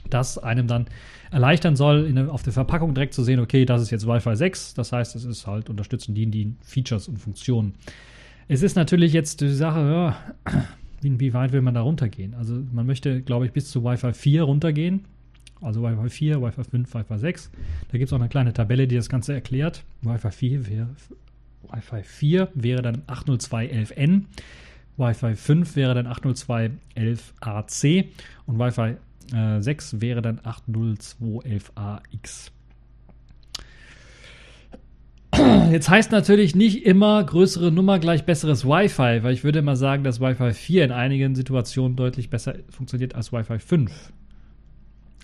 Das einem dann erleichtern soll, in, auf der Verpackung direkt zu sehen, okay, das ist jetzt Wi-Fi 6. Das heißt, es ist halt unterstützen die, die Features und Funktionen. Es ist natürlich jetzt die Sache, ja, inwieweit will man da runtergehen? Also man möchte, glaube ich, bis zu Wi-Fi 4 runtergehen. Also Wi-Fi 4, Wi-Fi 5, Wi-Fi 6. Da gibt es auch eine kleine Tabelle, die das Ganze erklärt. Wi-Fi 4 wäre Wi-Fi 4 wäre dann 802.11n, Wi-Fi 5 wäre dann 802.11ac und Wi-Fi äh, 6 wäre dann 802.11ax. Jetzt heißt natürlich nicht immer größere Nummer gleich besseres Wi-Fi, weil ich würde mal sagen, dass Wi-Fi 4 in einigen Situationen deutlich besser funktioniert als Wi-Fi 5.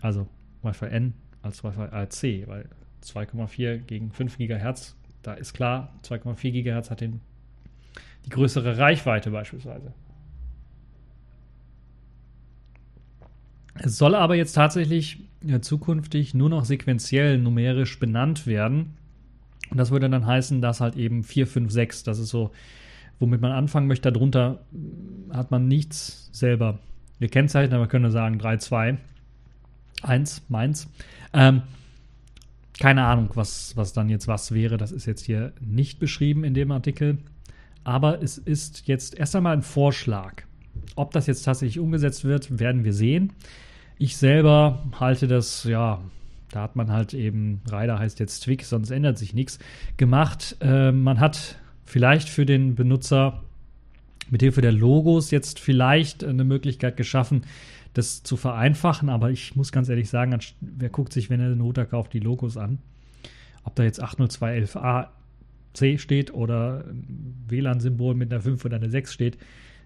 Also Wi-Fi N als Wi-Fi AC, weil 2,4 gegen 5 GHz da ist klar, 2,4 GHz hat den, die größere Reichweite beispielsweise. Es soll aber jetzt tatsächlich ja, zukünftig nur noch sequenziell numerisch benannt werden. Und das würde dann heißen, dass halt eben 4, 5, 6, das ist so, womit man anfangen möchte. Darunter hat man nichts selber gekennzeichnet, aber man könnte sagen 3, 2, 1, meins. Ähm, keine Ahnung, was, was dann jetzt was wäre. Das ist jetzt hier nicht beschrieben in dem Artikel. Aber es ist jetzt erst einmal ein Vorschlag. Ob das jetzt tatsächlich umgesetzt wird, werden wir sehen. Ich selber halte das, ja, da hat man halt eben, Rider heißt jetzt Twig, sonst ändert sich nichts, gemacht. Äh, man hat vielleicht für den Benutzer mit Hilfe der Logos jetzt vielleicht eine Möglichkeit geschaffen, das zu vereinfachen, aber ich muss ganz ehrlich sagen, wer guckt sich, wenn er den Router kauft, die Logos an? Ob da jetzt 802.11a C steht oder WLAN-Symbol mit einer 5 oder einer 6 steht,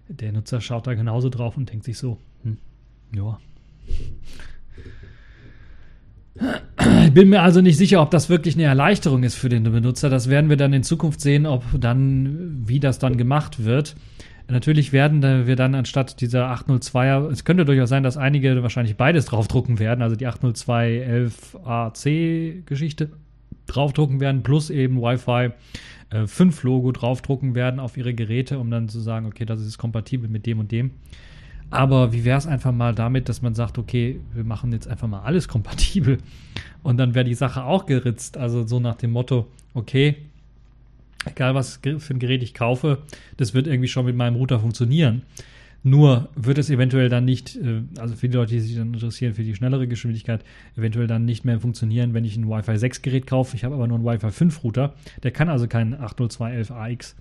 der Nutzer schaut da genauso drauf und denkt sich so, hm, ja. Ich bin mir also nicht sicher, ob das wirklich eine Erleichterung ist für den Benutzer. Das werden wir dann in Zukunft sehen, ob dann, wie das dann gemacht wird. Natürlich werden wir dann anstatt dieser 802er, es könnte durchaus sein, dass einige wahrscheinlich beides draufdrucken werden, also die 802.11ac-Geschichte draufdrucken werden, plus eben Wi-Fi äh, 5 Logo draufdrucken werden auf ihre Geräte, um dann zu sagen, okay, das ist kompatibel mit dem und dem. Aber wie wäre es einfach mal damit, dass man sagt, okay, wir machen jetzt einfach mal alles kompatibel und dann wäre die Sache auch geritzt. Also so nach dem Motto, okay, egal was für ein Gerät ich kaufe, das wird irgendwie schon mit meinem Router funktionieren. Nur wird es eventuell dann nicht, äh, also für die Leute, die sich dann interessieren für die schnellere Geschwindigkeit, eventuell dann nicht mehr funktionieren, wenn ich ein Wi-Fi 6 Gerät kaufe. Ich habe aber nur einen Wi-Fi 5 Router. Der kann also keinen 802.11ax,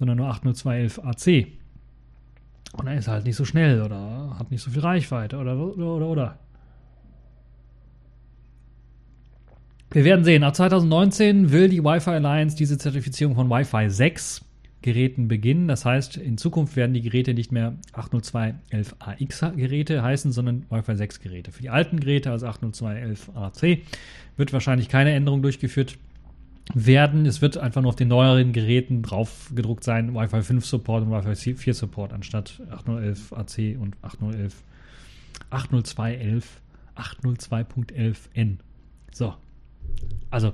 sondern nur 802.11ac. Und er ist halt nicht so schnell oder hat nicht so viel Reichweite oder oder oder. oder. Wir werden sehen. Ab 2019 will die Wi-Fi Alliance diese Zertifizierung von Wi-Fi 6 Geräten beginnen. Das heißt, in Zukunft werden die Geräte nicht mehr 802.11ax Geräte heißen, sondern Wi-Fi 6 Geräte. Für die alten Geräte, also 802.11ac, wird wahrscheinlich keine Änderung durchgeführt werden. Es wird einfach nur auf den neueren Geräten drauf gedruckt sein, Wi-Fi 5 Support und Wi-Fi 4 Support anstatt 801.ac und 801 802.11 802.11n. So, also,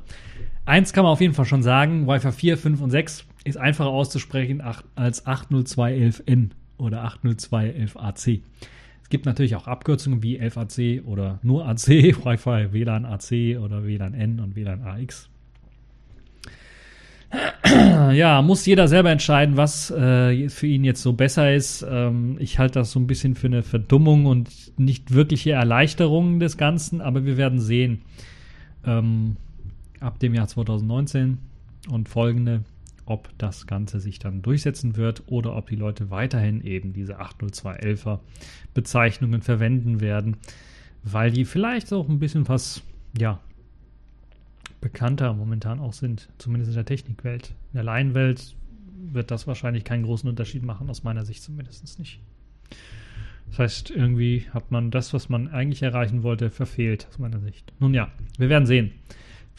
eins kann man auf jeden Fall schon sagen: Wi-Fi 4, 5 und 6 ist einfacher auszusprechen als 802.11n oder 802.11ac. Es gibt natürlich auch Abkürzungen wie 11ac oder nur AC, Wi-Fi WLAN AC oder WLAN N und WLAN AX. Ja, muss jeder selber entscheiden, was äh, für ihn jetzt so besser ist. Ähm, ich halte das so ein bisschen für eine Verdummung und nicht wirkliche Erleichterung des Ganzen, aber wir werden sehen. Ähm, ab dem Jahr 2019 und folgende, ob das Ganze sich dann durchsetzen wird oder ob die Leute weiterhin eben diese 80211er Bezeichnungen verwenden werden, weil die vielleicht auch ein bisschen was, ja, bekannter momentan auch sind, zumindest in der Technikwelt. In der Laienwelt wird das wahrscheinlich keinen großen Unterschied machen, aus meiner Sicht zumindest nicht. Das heißt, irgendwie hat man das, was man eigentlich erreichen wollte, verfehlt, aus meiner Sicht. Nun ja, wir werden sehen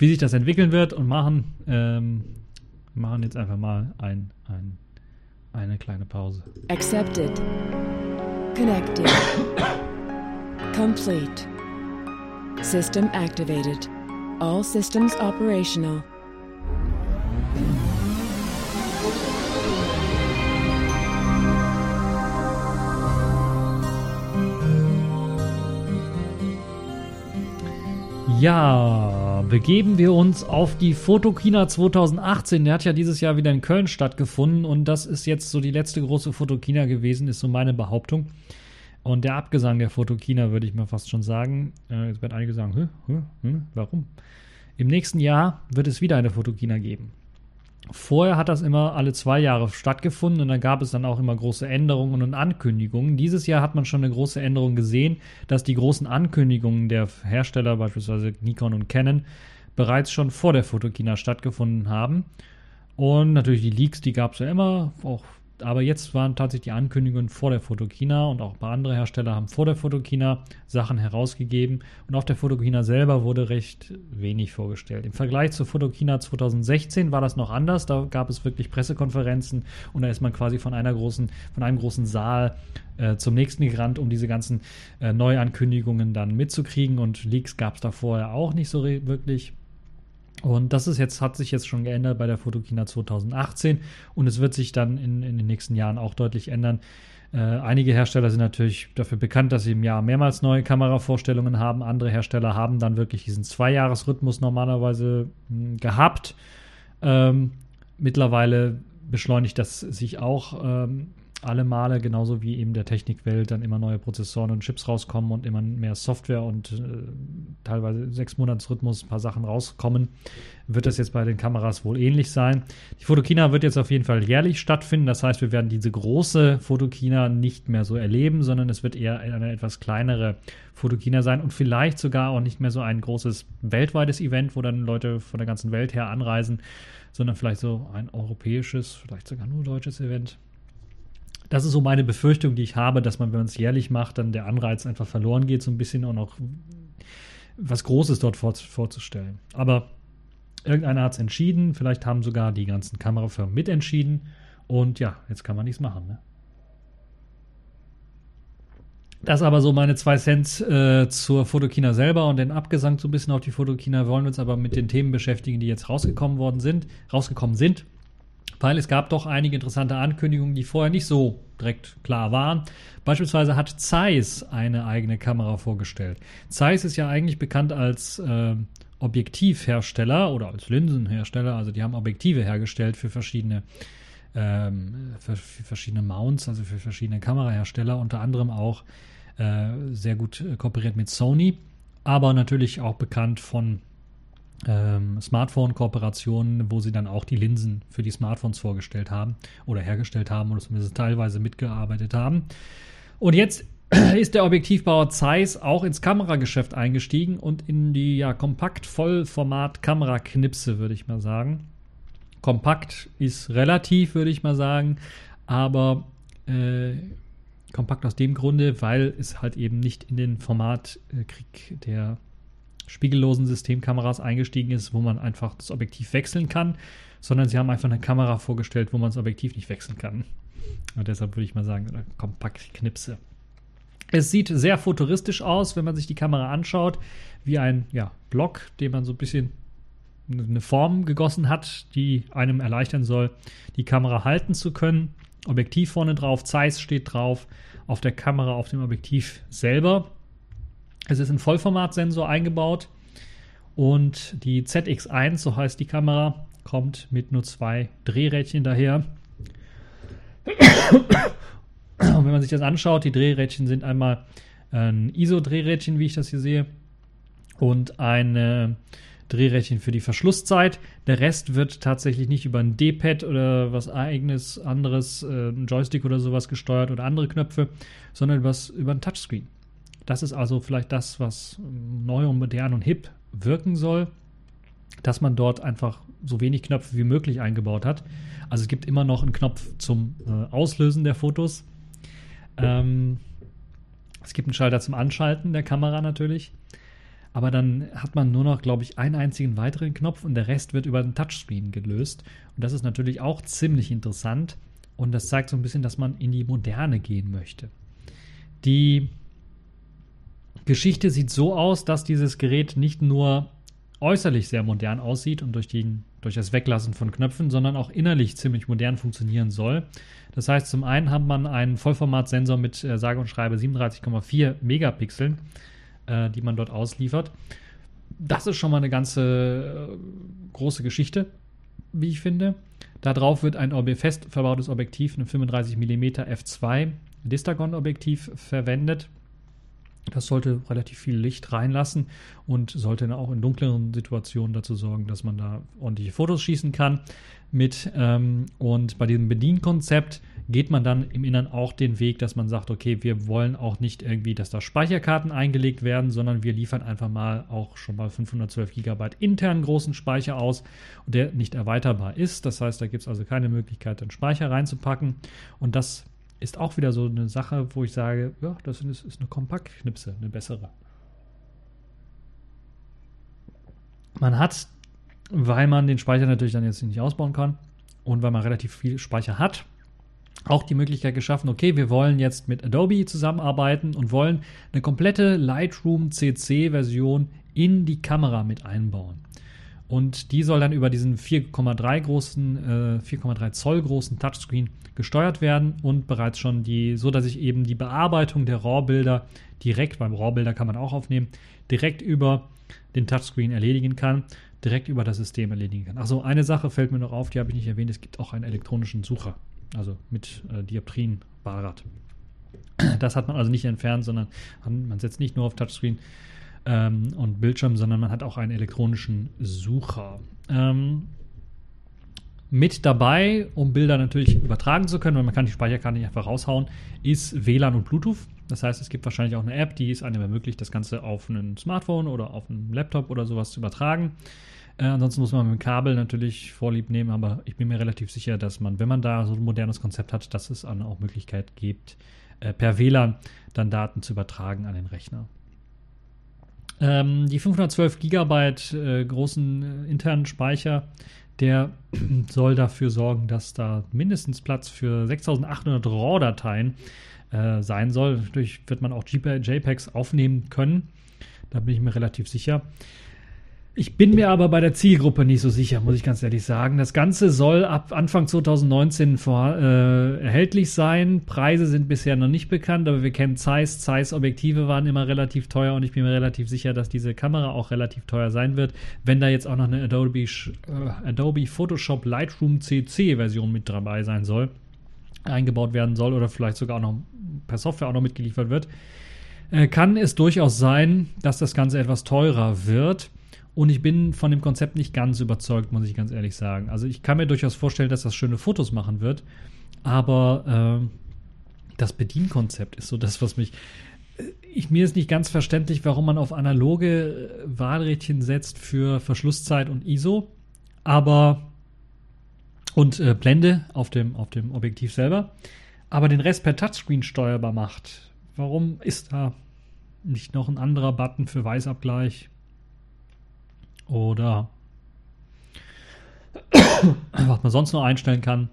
wie sich das entwickeln wird und machen, ähm, machen jetzt einfach mal ein, ein, eine kleine Pause. Accepted. Connected. Complete. System activated. All systems operational. Ja, begeben wir uns auf die Fotokina 2018. Der hat ja dieses Jahr wieder in Köln stattgefunden und das ist jetzt so die letzte große Fotokina gewesen, ist so meine Behauptung. Und der Abgesang der Fotokina würde ich mal fast schon sagen. Äh, jetzt werden einige sagen, hä, hä, hä, warum? Im nächsten Jahr wird es wieder eine Fotokina geben. Vorher hat das immer alle zwei Jahre stattgefunden und dann gab es dann auch immer große Änderungen und Ankündigungen. Dieses Jahr hat man schon eine große Änderung gesehen, dass die großen Ankündigungen der Hersteller, beispielsweise Nikon und Canon, bereits schon vor der Fotokina stattgefunden haben. Und natürlich die Leaks, die gab es ja immer, auch aber jetzt waren tatsächlich die Ankündigungen vor der Fotokina und auch bei anderen Herstellern haben vor der Fotokina Sachen herausgegeben und auf der Fotokina selber wurde recht wenig vorgestellt. Im Vergleich zur Fotokina 2016 war das noch anders. Da gab es wirklich Pressekonferenzen und da ist man quasi von einer großen, von einem großen Saal äh, zum nächsten gerannt, um diese ganzen äh, Neuankündigungen dann mitzukriegen und Leaks gab es da vorher auch nicht so wirklich. Und das ist jetzt, hat sich jetzt schon geändert bei der Fotokina 2018 und es wird sich dann in, in den nächsten Jahren auch deutlich ändern. Äh, einige Hersteller sind natürlich dafür bekannt, dass sie im Jahr mehrmals neue Kameravorstellungen haben. Andere Hersteller haben dann wirklich diesen Zweijahresrhythmus normalerweise mh, hm, gehabt. Ähm, mittlerweile beschleunigt das sich auch ähm, alle Male, genauso wie eben der Technikwelt dann immer neue Prozessoren und Chips rauskommen und immer mehr Software und äh, teilweise sechs Monatsrhythmus ein paar Sachen rauskommen, wird das jetzt bei den Kameras wohl ähnlich sein. Die Fotokina wird jetzt auf jeden Fall jährlich stattfinden. Das heißt, wir werden diese große Fotokina nicht mehr so erleben, sondern es wird eher eine etwas kleinere Fotokina sein und vielleicht sogar auch nicht mehr so ein großes weltweites Event, wo dann Leute von der ganzen Welt her anreisen, sondern vielleicht so ein europäisches, vielleicht sogar nur deutsches Event. Das ist so meine Befürchtung, die ich habe, dass man, wenn man es jährlich macht, dann der Anreiz einfach verloren geht, so ein bisschen auch noch was Großes dort vor, vorzustellen. Aber irgendeiner hat es entschieden, vielleicht haben sogar die ganzen Kamerafirmen mitentschieden und ja, jetzt kann man nichts machen. Ne? Das aber so meine zwei Cent äh, zur Fotokina selber und den Abgesang so ein bisschen auf die Fotokina. wollen wir uns aber mit den Themen beschäftigen, die jetzt rausgekommen worden sind, rausgekommen sind. Weil es gab doch einige interessante Ankündigungen, die vorher nicht so direkt klar waren. Beispielsweise hat Zeiss eine eigene Kamera vorgestellt. Zeiss ist ja eigentlich bekannt als äh, Objektivhersteller oder als Linsenhersteller. Also die haben Objektive hergestellt für verschiedene ähm, für, für, verschiedene Mounts, also für verschiedene Kamerahersteller, unter anderem auch äh, sehr gut kooperiert mit Sony, aber natürlich auch bekannt von ähm, Smartphone-Kooperationen, wo sie dann auch die Linsen für die Smartphones vorgestellt haben oder hergestellt haben oder zumindest teilweise mitgearbeitet haben. Und jetzt ist der Objektivbauer Zeiss auch ins Kamerageschäft eingestiegen und in die ja, Kompakt-Vollformat-Kameraknipse, würde ich mal sagen. Kompakt ist relativ, würde ich mal sagen, aber äh, kompakt aus dem Grunde, weil es halt eben nicht in den Formatkrieg der spiegellosen Systemkameras eingestiegen ist, wo man einfach das Objektiv wechseln kann, sondern sie haben einfach eine Kamera vorgestellt, wo man das Objektiv nicht wechseln kann. Und deshalb würde ich mal sagen, kompakt Knipse. Es sieht sehr futuristisch aus, wenn man sich die Kamera anschaut, wie ein ja, Block, den man so ein bisschen eine Form gegossen hat, die einem erleichtern soll, die Kamera halten zu können. Objektiv vorne drauf, Zeiss steht drauf, auf der Kamera, auf dem Objektiv selber. Es ist ein Vollformatsensor eingebaut und die ZX1, so heißt die Kamera, kommt mit nur zwei Drehrädchen daher. Und wenn man sich das anschaut, die Drehrädchen sind einmal ein ISO-Drehrädchen, wie ich das hier sehe, und ein Drehrädchen für die Verschlusszeit. Der Rest wird tatsächlich nicht über ein D-Pad oder was eigenes, anderes, äh, ein Joystick oder sowas gesteuert oder andere Knöpfe, sondern über ein Touchscreen. Das ist also vielleicht das, was neu und modern und hip wirken soll, dass man dort einfach so wenig Knöpfe wie möglich eingebaut hat. Also es gibt immer noch einen Knopf zum äh, Auslösen der Fotos. Ähm, es gibt einen Schalter zum Anschalten der Kamera natürlich. Aber dann hat man nur noch, glaube ich, einen einzigen weiteren Knopf und der Rest wird über den Touchscreen gelöst. Und das ist natürlich auch ziemlich interessant. Und das zeigt so ein bisschen, dass man in die Moderne gehen möchte. Die Geschichte sieht so aus, dass dieses Gerät nicht nur äußerlich sehr modern aussieht und durch, die, durch das Weglassen von Knöpfen, sondern auch innerlich ziemlich modern funktionieren soll. Das heißt, zum einen hat man einen Vollformatsensor mit äh, sage und schreibe 37,4 Megapixeln, äh, die man dort ausliefert. Das ist schon mal eine ganze äh, große Geschichte, wie ich finde. Darauf wird ein fest verbautes Objektiv, ein 35 mm f2 Distagon-Objektiv verwendet das sollte relativ viel Licht reinlassen und sollte dann auch in dunkleren Situationen dazu sorgen, dass man da ordentliche Fotos schießen kann. Mit ähm, und bei diesem Bedienkonzept geht man dann im Innern auch den Weg, dass man sagt, okay, wir wollen auch nicht irgendwie, dass da Speicherkarten eingelegt werden, sondern wir liefern einfach mal auch schon mal 512 GB internen großen Speicher aus, der nicht erweiterbar ist. Das heißt, da gibt es also keine Möglichkeit, den Speicher reinzupacken. Und das ist auch wieder so eine Sache, wo ich sage, ja, das ist, ist eine Kompaktknipse, eine bessere. Man hat, weil man den Speicher natürlich dann jetzt nicht ausbauen kann und weil man relativ viel Speicher hat, auch die Möglichkeit geschaffen, okay, wir wollen jetzt mit Adobe zusammenarbeiten und wollen eine komplette Lightroom CC-Version in die Kamera mit einbauen. Und die soll dann über diesen 4,3 großen, äh, 4,3 Zoll großen Touchscreen gesteuert werden und bereits schon die, so dass ich eben die Bearbeitung der RAW-Bilder direkt, beim RAW-Bilder kann man auch aufnehmen, direkt über den Touchscreen erledigen kann, direkt über das System erledigen kann. Achso, eine Sache fällt mir noch auf, die habe ich nicht erwähnt, es gibt auch einen elektronischen Sucher, also mit äh, Dioptrien Barrad. Das hat man also nicht entfernt, sondern man setzt nicht nur auf Touchscreen, ähm, und Bildschirm, sondern man hat auch einen elektronischen Sucher. Ähm, mit dabei, um Bilder natürlich übertragen zu können, weil man kann die Speicherkarte nicht einfach raushauen, ist WLAN und Bluetooth. Das heißt, es gibt wahrscheinlich auch eine App, die es einem ermöglicht, das Ganze auf ein Smartphone oder auf einen Laptop oder sowas zu übertragen. Äh, ansonsten muss man mit dem Kabel natürlich Vorlieb nehmen, aber ich bin mir relativ sicher, dass man, wenn man da so ein modernes Konzept hat, dass es auch Möglichkeit gibt, äh, per WLAN dann Daten zu übertragen an den Rechner. Ähm, die 512 Gigabyte äh, großen äh, internen Speicher, der soll dafür sorgen, dass da mindestens Platz für 6800 RAW-Dateien äh, sein soll. Natürlich wird man auch JPEGs aufnehmen können. Da bin ich mir relativ sicher. Ich bin mir aber bei der Zielgruppe nicht so sicher, muss ich ganz ehrlich sagen. Das Ganze soll ab Anfang 2019 vor, äh, erhältlich sein. Preise sind bisher noch nicht bekannt, aber wir kennen Zeiss. Zeiss Objektive waren immer relativ teuer und ich bin mir relativ sicher, dass diese Kamera auch relativ teuer sein wird. Wenn da jetzt auch noch eine Adobe, äh, Adobe Photoshop Lightroom CC Version mit dabei sein soll, eingebaut werden soll oder vielleicht sogar auch noch per Software auch noch mitgeliefert wird, äh, kann es durchaus sein, dass das Ganze etwas teurer wird. Und ich bin von dem Konzept nicht ganz überzeugt, muss ich ganz ehrlich sagen. Also ich kann mir durchaus vorstellen, dass das schöne Fotos machen wird, aber äh, das Bedienkonzept ist so das, was mich. Äh, ich, mir ist nicht ganz verständlich, warum man auf analoge äh, Wahlrädchen setzt für Verschlusszeit und ISO, aber und äh, Blende auf dem, auf dem Objektiv selber, aber den Rest per Touchscreen steuerbar macht. Warum ist da nicht noch ein anderer Button für Weißabgleich? Oder was man sonst noch einstellen kann.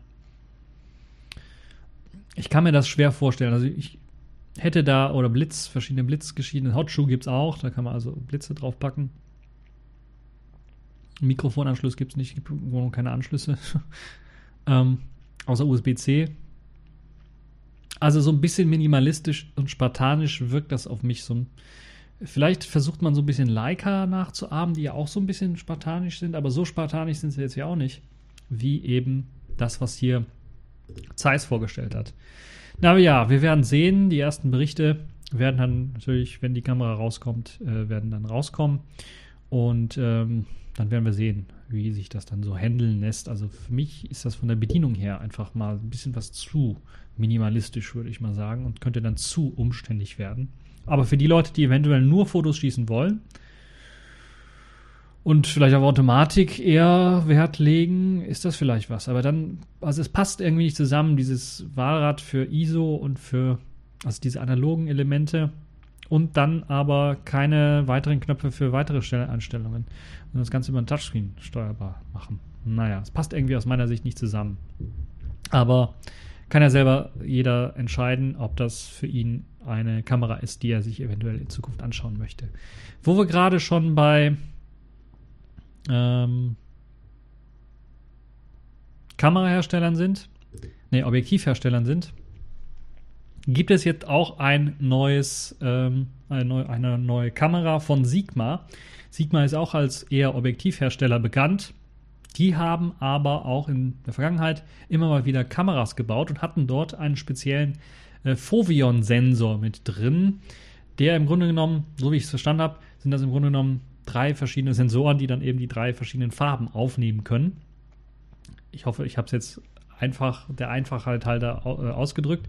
Ich kann mir das schwer vorstellen. Also ich hätte da, oder Blitz, verschiedene Blitzgeschiedene. Hotshoe gibt es auch, da kann man also Blitze drauf packen. Mikrofonanschluss gibt es nicht, gibt noch keine Anschlüsse. ähm, außer USB-C. Also so ein bisschen minimalistisch und spartanisch wirkt das auf mich so ein Vielleicht versucht man so ein bisschen Leica nachzuahmen, die ja auch so ein bisschen spartanisch sind, aber so spartanisch sind sie jetzt ja auch nicht, wie eben das, was hier Zeiss vorgestellt hat. Na ja, wir werden sehen, die ersten Berichte werden dann natürlich, wenn die Kamera rauskommt, äh, werden dann rauskommen und ähm, dann werden wir sehen, wie sich das dann so handeln lässt. Also für mich ist das von der Bedienung her einfach mal ein bisschen was zu minimalistisch, würde ich mal sagen, und könnte dann zu umständlich werden. Aber für die Leute, die eventuell nur Fotos schießen wollen und vielleicht auf Automatik eher Wert legen, ist das vielleicht was. Aber dann, also es passt irgendwie nicht zusammen, dieses Wahlrad für ISO und für, also diese analogen Elemente und dann aber keine weiteren Knöpfe für weitere Einstellungen und das Ganze über ein Touchscreen steuerbar machen. Naja, es passt irgendwie aus meiner Sicht nicht zusammen. Aber kann ja selber jeder entscheiden, ob das für ihn eine Kamera ist, die er sich eventuell in Zukunft anschauen möchte. Wo wir gerade schon bei ähm, Kameraherstellern sind, ne, Objektivherstellern sind, gibt es jetzt auch ein neues, ähm, eine, neue, eine neue Kamera von Sigma. Sigma ist auch als eher Objektivhersteller bekannt. Die haben aber auch in der Vergangenheit immer mal wieder Kameras gebaut und hatten dort einen speziellen äh, Foveon-Sensor mit drin, der im Grunde genommen, so wie ich es verstanden habe, sind das im Grunde genommen drei verschiedene Sensoren, die dann eben die drei verschiedenen Farben aufnehmen können. Ich hoffe, ich habe es jetzt einfach der Einfachheit halber äh, ausgedrückt.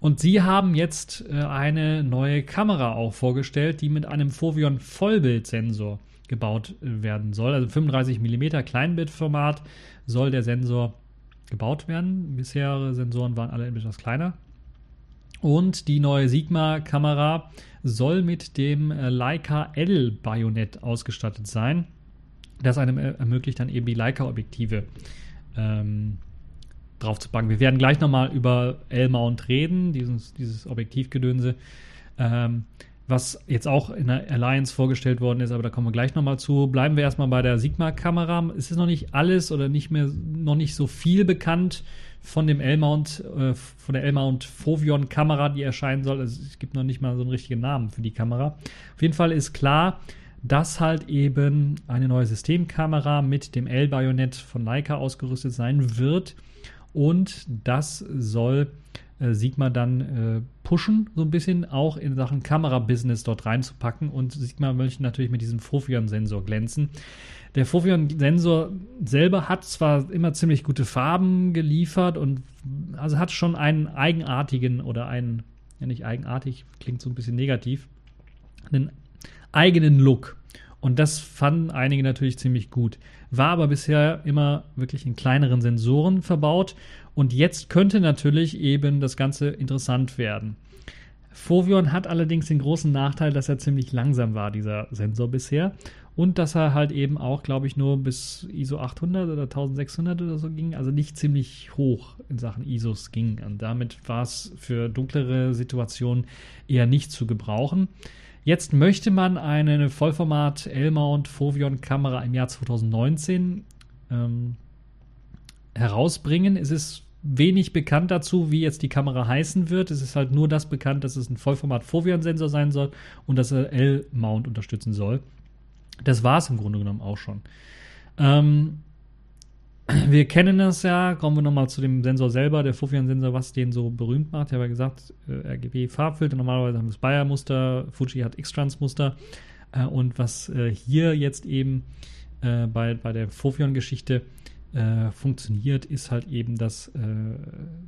Und sie haben jetzt äh, eine neue Kamera auch vorgestellt, die mit einem Foveon Vollbildsensor gebaut äh, werden soll. Also 35 mm Kleinbildformat soll der Sensor gebaut werden. Bisherige Sensoren waren alle etwas kleiner. Und die neue Sigma-Kamera soll mit dem äh, Leica L-Bajonett ausgestattet sein. Das einem ermöglicht dann eben die Leica-Objektive ähm, drauf zu packen. Wir werden gleich nochmal über L-Mount reden, dieses, dieses Objektivgedönse. Ähm, was jetzt auch in der Alliance vorgestellt worden ist, aber da kommen wir gleich nochmal zu. Bleiben wir erstmal bei der Sigma-Kamera. Es ist noch nicht alles oder nicht mehr, noch nicht so viel bekannt von dem L-Mount, äh, von der L-Mount Foveon-Kamera, die erscheinen soll. Also es gibt noch nicht mal so einen richtigen Namen für die Kamera. Auf jeden Fall ist klar, dass halt eben eine neue Systemkamera mit dem L-Bajonett von Leica ausgerüstet sein wird. Und das soll äh, Sigma dann äh, pushen, so ein bisschen auch in Sachen Kamera-Business dort reinzupacken. Und Sigma möchte natürlich mit diesem Foveon-Sensor glänzen. Der Foveon-Sensor selber hat zwar immer ziemlich gute Farben geliefert und also hat schon einen eigenartigen oder einen, ja nicht eigenartig, klingt so ein bisschen negativ, einen eigenen Look. Und das fanden einige natürlich ziemlich gut. War aber bisher immer wirklich in kleineren Sensoren verbaut. Und jetzt könnte natürlich eben das Ganze interessant werden. Fovion hat allerdings den großen Nachteil, dass er ziemlich langsam war, dieser Sensor bisher. Und dass er halt eben auch, glaube ich, nur bis ISO 800 oder 1600 oder so ging. Also nicht ziemlich hoch in Sachen ISOs ging. Und damit war es für dunklere Situationen eher nicht zu gebrauchen. Jetzt möchte man eine Vollformat L-Mount Fovion Kamera im Jahr 2019 ähm, herausbringen. Es ist wenig bekannt dazu, wie jetzt die Kamera heißen wird. Es ist halt nur das bekannt, dass es ein Vollformat Foveon-Sensor sein soll und dass er L-Mount unterstützen soll. Das war es im Grunde genommen auch schon. Ähm, wir kennen das ja, kommen wir nochmal zu dem Sensor selber, der Foveon-Sensor, was den so berühmt macht. Ich habe ja gesagt, äh, RGB-Farbfilter, normalerweise haben wir das Bayer-Muster, Fuji hat X-Trans-Muster. Äh, und was äh, hier jetzt eben bei, bei der Foveon-Geschichte äh, funktioniert, ist halt eben, dass äh,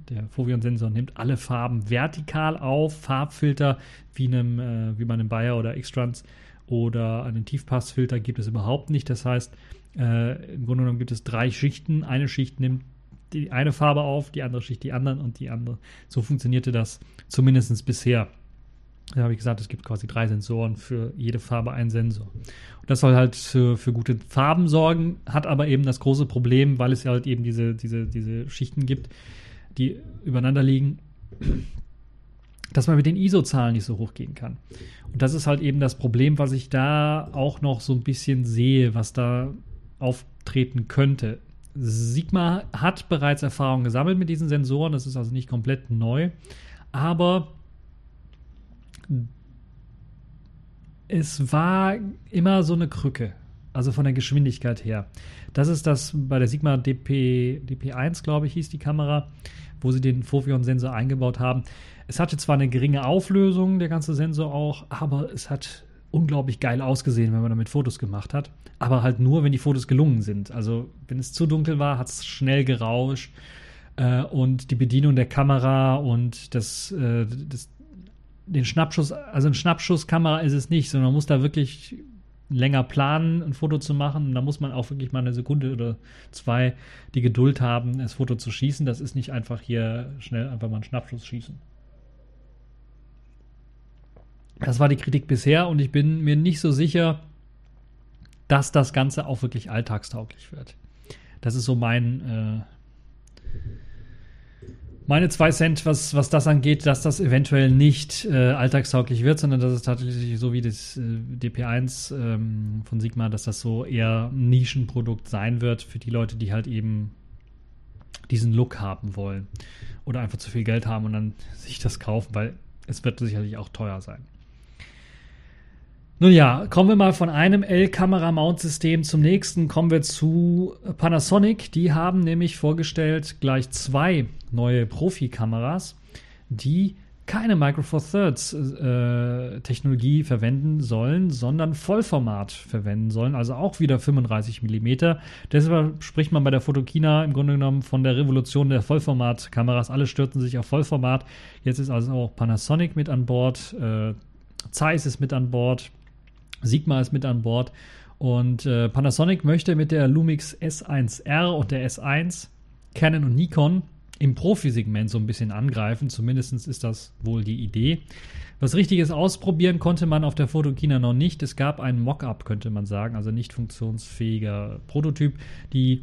der Foveon-Sensor nimmt alle Farben vertikal auf, Farbfilter wie, einem, äh, wie bei einem Bayer oder X-Trans oder einen Tiefpassfilter gibt es überhaupt nicht. Das heißt, äh, im Grunde genommen gibt es drei Schichten. Eine Schicht nimmt die eine Farbe auf, die andere Schicht die anderen und die andere. So funktionierte das zumindest bisher. Da habe ich gesagt, es gibt quasi drei Sensoren für jede Farbe ein Sensor. Und das soll halt für, für, gute Farben sorgen, hat aber eben das große Problem, weil es ja halt eben diese, diese, diese Schichten gibt, die übereinander liegen, dass man mit den ISO-Zahlen nicht so hoch gehen kann. Und das ist halt eben das Problem, was ich da auch noch so ein bisschen sehe, was da auftreten könnte. Sigma hat bereits Erfahrung gesammelt mit diesen Sensoren, das ist also nicht komplett neu, aber es war immer so eine Krücke, also von der Geschwindigkeit her. Das ist das bei der Sigma DP, DP1, glaube ich, hieß die Kamera, wo sie den Foveon-Sensor eingebaut haben. Es hatte zwar eine geringe Auflösung, der ganze Sensor auch, aber es hat unglaublich geil ausgesehen, wenn man damit Fotos gemacht hat. Aber halt nur, wenn die Fotos gelungen sind. Also, wenn es zu dunkel war, hat es schnell gerauscht. Äh, und die Bedienung der Kamera und das, äh, das, den Schnappschuss, also eine Schnappschusskamera ist es nicht, sondern man muss da wirklich länger planen, ein Foto zu machen. Und da muss man auch wirklich mal eine Sekunde oder zwei die Geduld haben, das Foto zu schießen. Das ist nicht einfach hier schnell einfach mal einen Schnappschuss schießen. Das war die Kritik bisher und ich bin mir nicht so sicher, dass das Ganze auch wirklich alltagstauglich wird. Das ist so mein, äh, meine zwei Cent, was, was das angeht, dass das eventuell nicht äh, alltagstauglich wird, sondern dass es tatsächlich so wie das äh, DP1 ähm, von Sigma, dass das so eher ein Nischenprodukt sein wird für die Leute, die halt eben diesen Look haben wollen oder einfach zu viel Geld haben und dann sich das kaufen, weil es wird sicherlich auch teuer sein. Nun ja, kommen wir mal von einem L-Kamera-Mount-System zum nächsten. Kommen wir zu Panasonic. Die haben nämlich vorgestellt gleich zwei neue Profi-Kameras, die keine Micro Four Thirds äh, Technologie verwenden sollen, sondern Vollformat verwenden sollen, also auch wieder 35 mm. Deshalb spricht man bei der Fotokina im Grunde genommen von der Revolution der Vollformat-Kameras. Alle stürzen sich auf Vollformat. Jetzt ist also auch Panasonic mit an Bord, äh, Zeiss ist mit an Bord, Sigma ist mit an Bord. Und äh, Panasonic möchte mit der Lumix S1R und der S1 Canon und Nikon im Profisegment so ein bisschen angreifen. Zumindest ist das wohl die Idee. Was richtiges ausprobieren konnte man auf der Fotokina noch nicht. Es gab ein Mockup, könnte man sagen, also nicht funktionsfähiger Prototyp. Die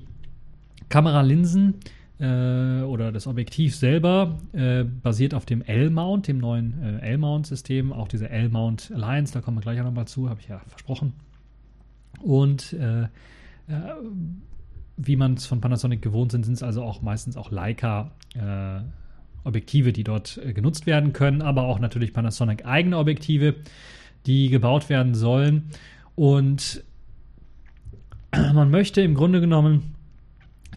Kameralinsen äh, oder das Objektiv selber äh, basiert auf dem L-Mount, dem neuen äh, L-Mount-System, auch diese L-Mount Alliance, da kommen wir gleich auch nochmal zu, habe ich ja versprochen. Und äh, äh, wie man es von Panasonic gewohnt sind, sind es also auch meistens auch Leica Objektive, die dort genutzt werden können, aber auch natürlich Panasonic eigene Objektive, die gebaut werden sollen. Und man möchte im Grunde genommen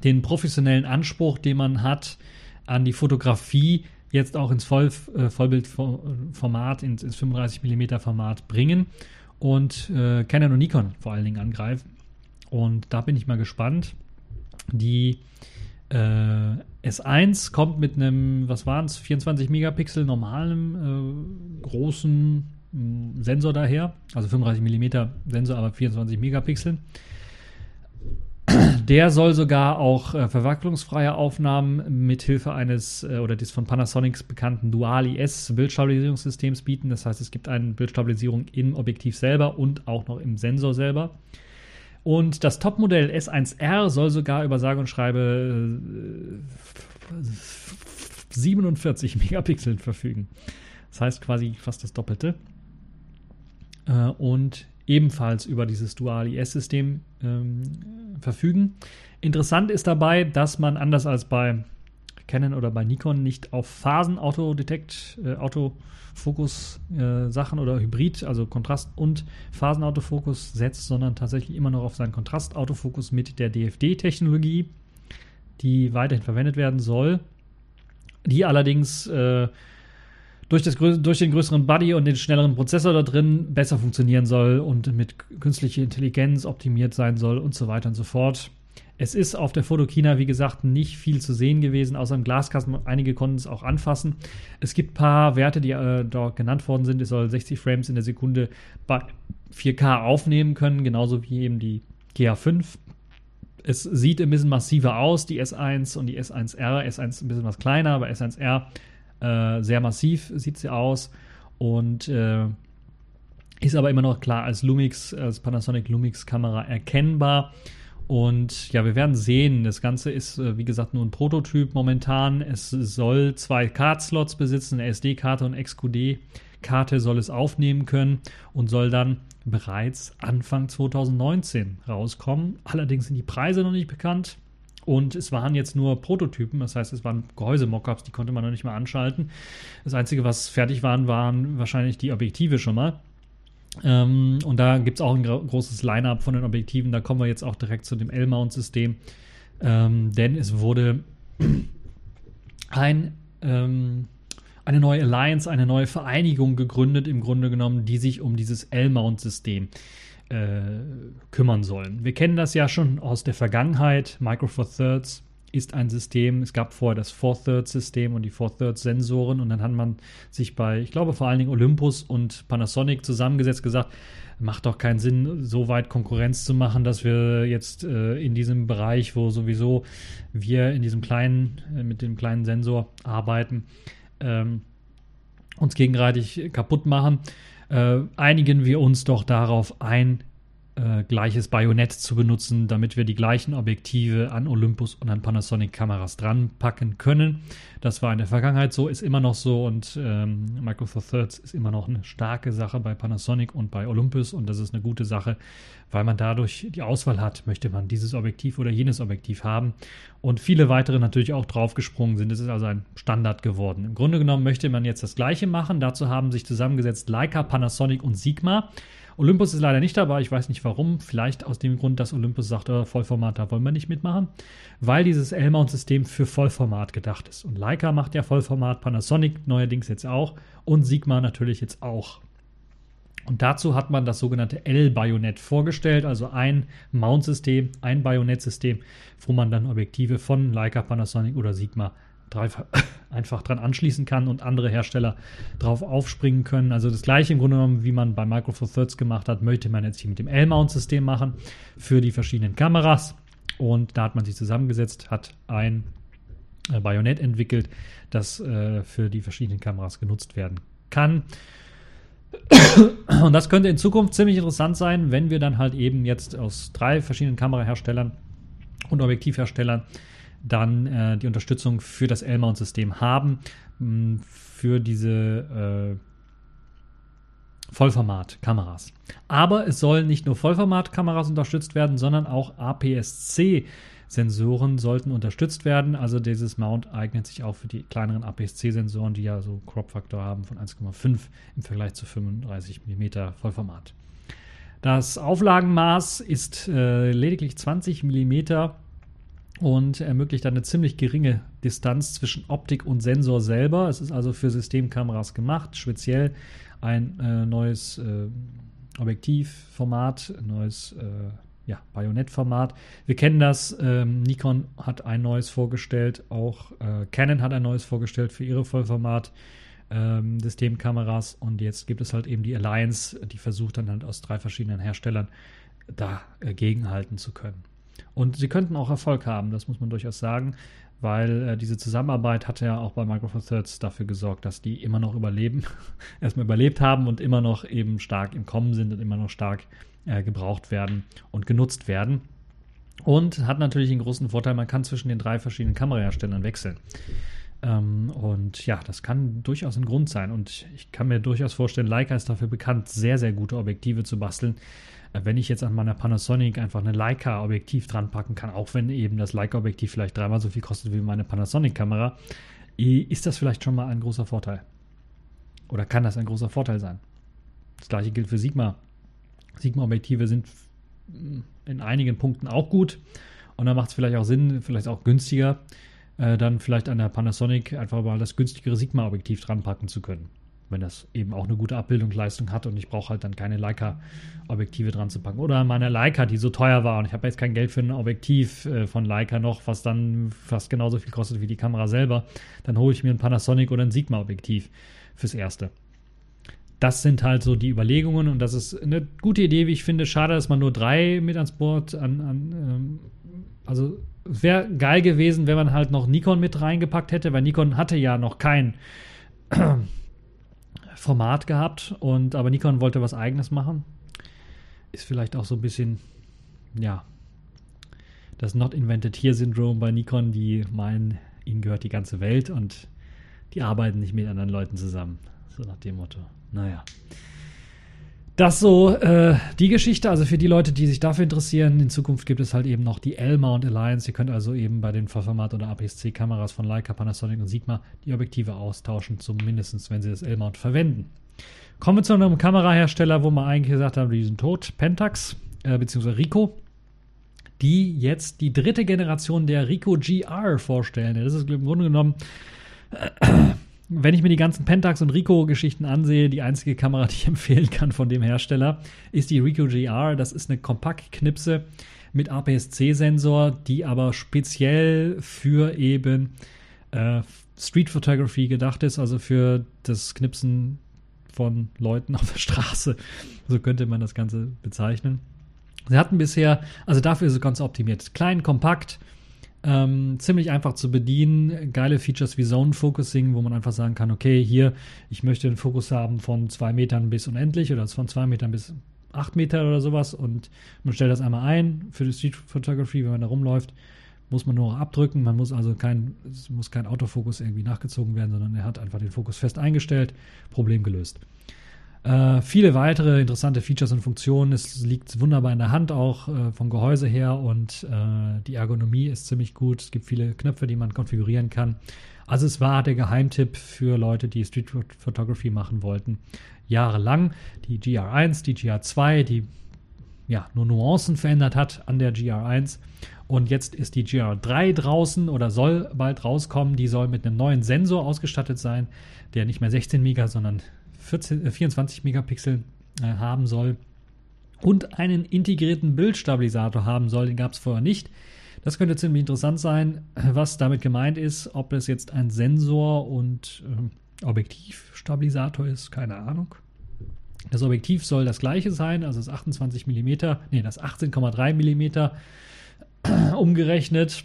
den professionellen Anspruch, den man hat an die Fotografie, jetzt auch ins Voll, äh, Vollbildformat, ins, ins 35 mm Format bringen und äh, Canon und Nikon vor allen Dingen angreifen. Und da bin ich mal gespannt. Die äh, S1 kommt mit einem, was waren es, 24 Megapixel normalem, äh, großen Sensor daher, also 35 mm Sensor, aber 24 Megapixel. Der soll sogar auch äh, verwacklungsfreie Aufnahmen mithilfe eines äh, oder des von Panasonic bekannten Dual-IS Bildstabilisierungssystems bieten. Das heißt, es gibt eine Bildstabilisierung im Objektiv selber und auch noch im Sensor selber. Und das Topmodell S1R soll sogar über sage und schreibe äh, 47 Megapixel verfügen. Das heißt quasi fast das Doppelte. Äh, und ebenfalls über dieses Dual-IS-System ähm, verfügen. Interessant ist dabei, dass man anders als bei Canon oder bei Nikon nicht auf Phasen-Autodetect, äh, Autofokus-Sachen äh, oder Hybrid, also Kontrast- und Phasenautofokus setzt, sondern tatsächlich immer noch auf seinen Kontrastautofokus mit der DFD-Technologie, die weiterhin verwendet werden soll, die allerdings äh, durch, das, durch den größeren Buddy und den schnelleren Prozessor da drin besser funktionieren soll und mit künstlicher Intelligenz optimiert sein soll und so weiter und so fort. Es ist auf der Fotokina, wie gesagt, nicht viel zu sehen gewesen, außer im Glaskasten. Einige konnten es auch anfassen. Es gibt ein paar Werte, die äh, dort genannt worden sind. Es soll 60 Frames in der Sekunde bei 4K aufnehmen können, genauso wie eben die GA5. Es sieht ein bisschen massiver aus, die S1 und die S1R. S1 ein bisschen was kleiner, aber S1R äh, sehr massiv sieht sie aus und äh, ist aber immer noch klar als Lumix, als Panasonic Lumix Kamera erkennbar. Und ja, wir werden sehen. Das Ganze ist, äh, wie gesagt, nur ein Prototyp momentan. Es soll zwei Card-Slots besitzen, eine SD-Karte und XQD-Karte soll es aufnehmen können und soll dann bereits Anfang 2019 rauskommen. Allerdings sind die Preise noch nicht bekannt. Und es waren jetzt nur Prototypen, das heißt, es waren Gehäuse-Mockups, die konnte man noch nicht mal anschalten. Das Einzige, was fertig waren, waren wahrscheinlich die Objektive schon mal. Ähm, und da gibt es auch ein großes Line-up von den Objektiven. Da kommen wir jetzt auch direkt zu dem L-Mount-System. Ähm, denn es wurde ein, ähm, eine neue Alliance, eine neue Vereinigung gegründet, im Grunde genommen, die sich um dieses L-Mount-System äh, äh, kümmern sollen. Wir kennen das ja schon aus der Vergangenheit. Micro Four Thirds ist ein System. Es gab vorher das Four Thirds System und die Four Thirds Sensoren und dann hat man sich bei, ich glaube vor allen Dingen Olympus und Panasonic zusammengesetzt, gesagt, macht doch keinen Sinn, so weit Konkurrenz zu machen, dass wir jetzt äh, in diesem Bereich, wo sowieso wir in diesem kleinen, äh, mit dem kleinen Sensor arbeiten, ähm, uns gegenseitig kaputt machen äh, einigen wir uns doch darauf ein, äh, gleiches Bajonett zu benutzen, damit wir die gleichen Objektive an Olympus und an Panasonic-Kameras dran packen können. Das war in der Vergangenheit so, ist immer noch so und ähm, Micro Four Thirds ist immer noch eine starke Sache bei Panasonic und bei Olympus und das ist eine gute Sache, weil man dadurch die Auswahl hat, möchte man dieses Objektiv oder jenes Objektiv haben und viele weitere natürlich auch draufgesprungen sind. Es ist also ein Standard geworden. Im Grunde genommen möchte man jetzt das gleiche machen. Dazu haben sich zusammengesetzt Leica, Panasonic und Sigma. Olympus ist leider nicht dabei, ich weiß nicht warum. Vielleicht aus dem Grund, dass Olympus sagt, oh, Vollformat, da wollen wir nicht mitmachen, weil dieses L-Mount-System für Vollformat gedacht ist. Und Leica macht ja Vollformat, Panasonic neuerdings jetzt auch und Sigma natürlich jetzt auch. Und dazu hat man das sogenannte L-Bajonett vorgestellt, also ein Mount-System, ein Bajonettsystem, wo man dann Objektive von Leica, Panasonic oder Sigma einfach dran anschließen kann und andere Hersteller drauf aufspringen können. Also das gleiche im Grunde genommen, wie man bei Micro Four Thirds gemacht hat, möchte man jetzt hier mit dem L-Mount-System machen für die verschiedenen Kameras. Und da hat man sich zusammengesetzt, hat ein äh, Bajonett entwickelt, das äh, für die verschiedenen Kameras genutzt werden kann. Und das könnte in Zukunft ziemlich interessant sein, wenn wir dann halt eben jetzt aus drei verschiedenen Kameraherstellern und Objektivherstellern dann äh, die Unterstützung für das L-Mount-System haben, mh, für diese äh, Vollformat-Kameras. Aber es sollen nicht nur Vollformat-Kameras unterstützt werden, sondern auch APS-C-Sensoren sollten unterstützt werden. Also dieses Mount eignet sich auch für die kleineren APS-C-Sensoren, die ja so Crop-Faktor haben von 1,5 im Vergleich zu 35 mm Vollformat. Das Auflagenmaß ist äh, lediglich 20 mm und ermöglicht eine ziemlich geringe Distanz zwischen Optik und Sensor selber. Es ist also für Systemkameras gemacht, speziell ein äh, neues äh, Objektivformat, ein neues äh, ja, Bajonettformat. Wir kennen das. Ähm, Nikon hat ein neues vorgestellt, auch äh, Canon hat ein neues vorgestellt für ihre Vollformat ähm, Systemkameras und jetzt gibt es halt eben die Alliance, die versucht dann halt aus drei verschiedenen Herstellern dagegenhalten zu können. Und sie könnten auch Erfolg haben, das muss man durchaus sagen, weil äh, diese Zusammenarbeit hat ja auch bei Micro Four Thirds dafür gesorgt, dass die immer noch überleben, erstmal überlebt haben und immer noch eben stark im Kommen sind und immer noch stark äh, gebraucht werden und genutzt werden. Und hat natürlich einen großen Vorteil, man kann zwischen den drei verschiedenen Kameraherstellern wechseln. Ähm, und ja, das kann durchaus ein Grund sein. Und ich kann mir durchaus vorstellen, Leica ist dafür bekannt, sehr, sehr gute Objektive zu basteln. Wenn ich jetzt an meiner Panasonic einfach eine Leica-Objektiv dran packen kann, auch wenn eben das Leica-Objektiv vielleicht dreimal so viel kostet wie meine Panasonic-Kamera, ist das vielleicht schon mal ein großer Vorteil. Oder kann das ein großer Vorteil sein? Das gleiche gilt für Sigma. Sigma-Objektive sind in einigen Punkten auch gut. Und da macht es vielleicht auch Sinn, vielleicht auch günstiger, äh, dann vielleicht an der Panasonic einfach mal das günstigere Sigma-Objektiv dran packen zu können wenn das eben auch eine gute Abbildungsleistung hat und ich brauche halt dann keine Leica-Objektive dran zu packen. Oder meine Leica, die so teuer war und ich habe jetzt kein Geld für ein Objektiv äh, von Leica noch, was dann fast genauso viel kostet wie die Kamera selber, dann hole ich mir ein Panasonic oder ein Sigma-Objektiv fürs Erste. Das sind halt so die Überlegungen und das ist eine gute Idee, wie ich finde. Schade, dass man nur drei mit ans Board an, an ähm, also wäre geil gewesen, wenn man halt noch Nikon mit reingepackt hätte, weil Nikon hatte ja noch kein Format gehabt und aber Nikon wollte was eigenes machen. Ist vielleicht auch so ein bisschen, ja, das Not Invented Here Syndrome bei Nikon, die meinen, ihnen gehört die ganze Welt und die arbeiten nicht mit anderen Leuten zusammen. So nach dem Motto. Naja. Das so äh, die Geschichte, also für die Leute, die sich dafür interessieren, in Zukunft gibt es halt eben noch die L-Mount Alliance. Ihr könnt also eben bei den Vollformat- oder APS-C-Kameras von Leica, Panasonic und Sigma die Objektive austauschen, zumindest wenn sie das L-Mount verwenden. Kommen wir zu einem Kamerahersteller, wo wir eigentlich gesagt haben, die sind tot, Pentax, äh, beziehungsweise Ricoh, die jetzt die dritte Generation der Ricoh GR vorstellen. Das ist im Grunde genommen wenn ich mir die ganzen Pentax und Ricoh-Geschichten ansehe, die einzige Kamera, die ich empfehlen kann von dem Hersteller, ist die Ricoh GR. Das ist eine Kompaktknipse mit APS-C-Sensor, die aber speziell für eben äh, Street Photography gedacht ist, also für das Knipsen von Leuten auf der Straße. So könnte man das Ganze bezeichnen. Sie hatten bisher, also dafür ist es ganz optimiert. Klein, kompakt, ähm, ziemlich einfach zu bedienen. Geile Features wie Zone Focusing, wo man einfach sagen kann, okay, hier, ich möchte einen Fokus haben von zwei Metern bis unendlich oder von zwei Metern bis acht Meter oder sowas und man stellt das einmal ein für die Street Photography, wenn man da rumläuft, muss man nur noch abdrücken. Man muss also kein, es muss kein Autofokus irgendwie nachgezogen werden, sondern er hat einfach den Fokus fest eingestellt, Problem gelöst. Äh, viele weitere interessante Features und Funktionen. Es liegt wunderbar in der Hand auch äh, vom Gehäuse her und äh, die Ergonomie ist ziemlich gut. Es gibt viele Knöpfe, die man konfigurieren kann. Also es war der Geheimtipp für Leute, die Street Photography machen wollten. Jahrelang. Die GR1, die GR2, die ja, nur Nuancen verändert hat an der GR1. Und jetzt ist die GR3 draußen oder soll bald rauskommen. Die soll mit einem neuen Sensor ausgestattet sein, der nicht mehr 16 Mega, sondern 14, äh, 24 Megapixel äh, haben soll und einen integrierten Bildstabilisator haben soll. Den gab es vorher nicht. Das könnte ziemlich interessant sein, was damit gemeint ist. Ob es jetzt ein Sensor und äh, Objektivstabilisator ist, keine Ahnung. Das Objektiv soll das gleiche sein, also das 28 mm, nee, das 18,3 mm umgerechnet.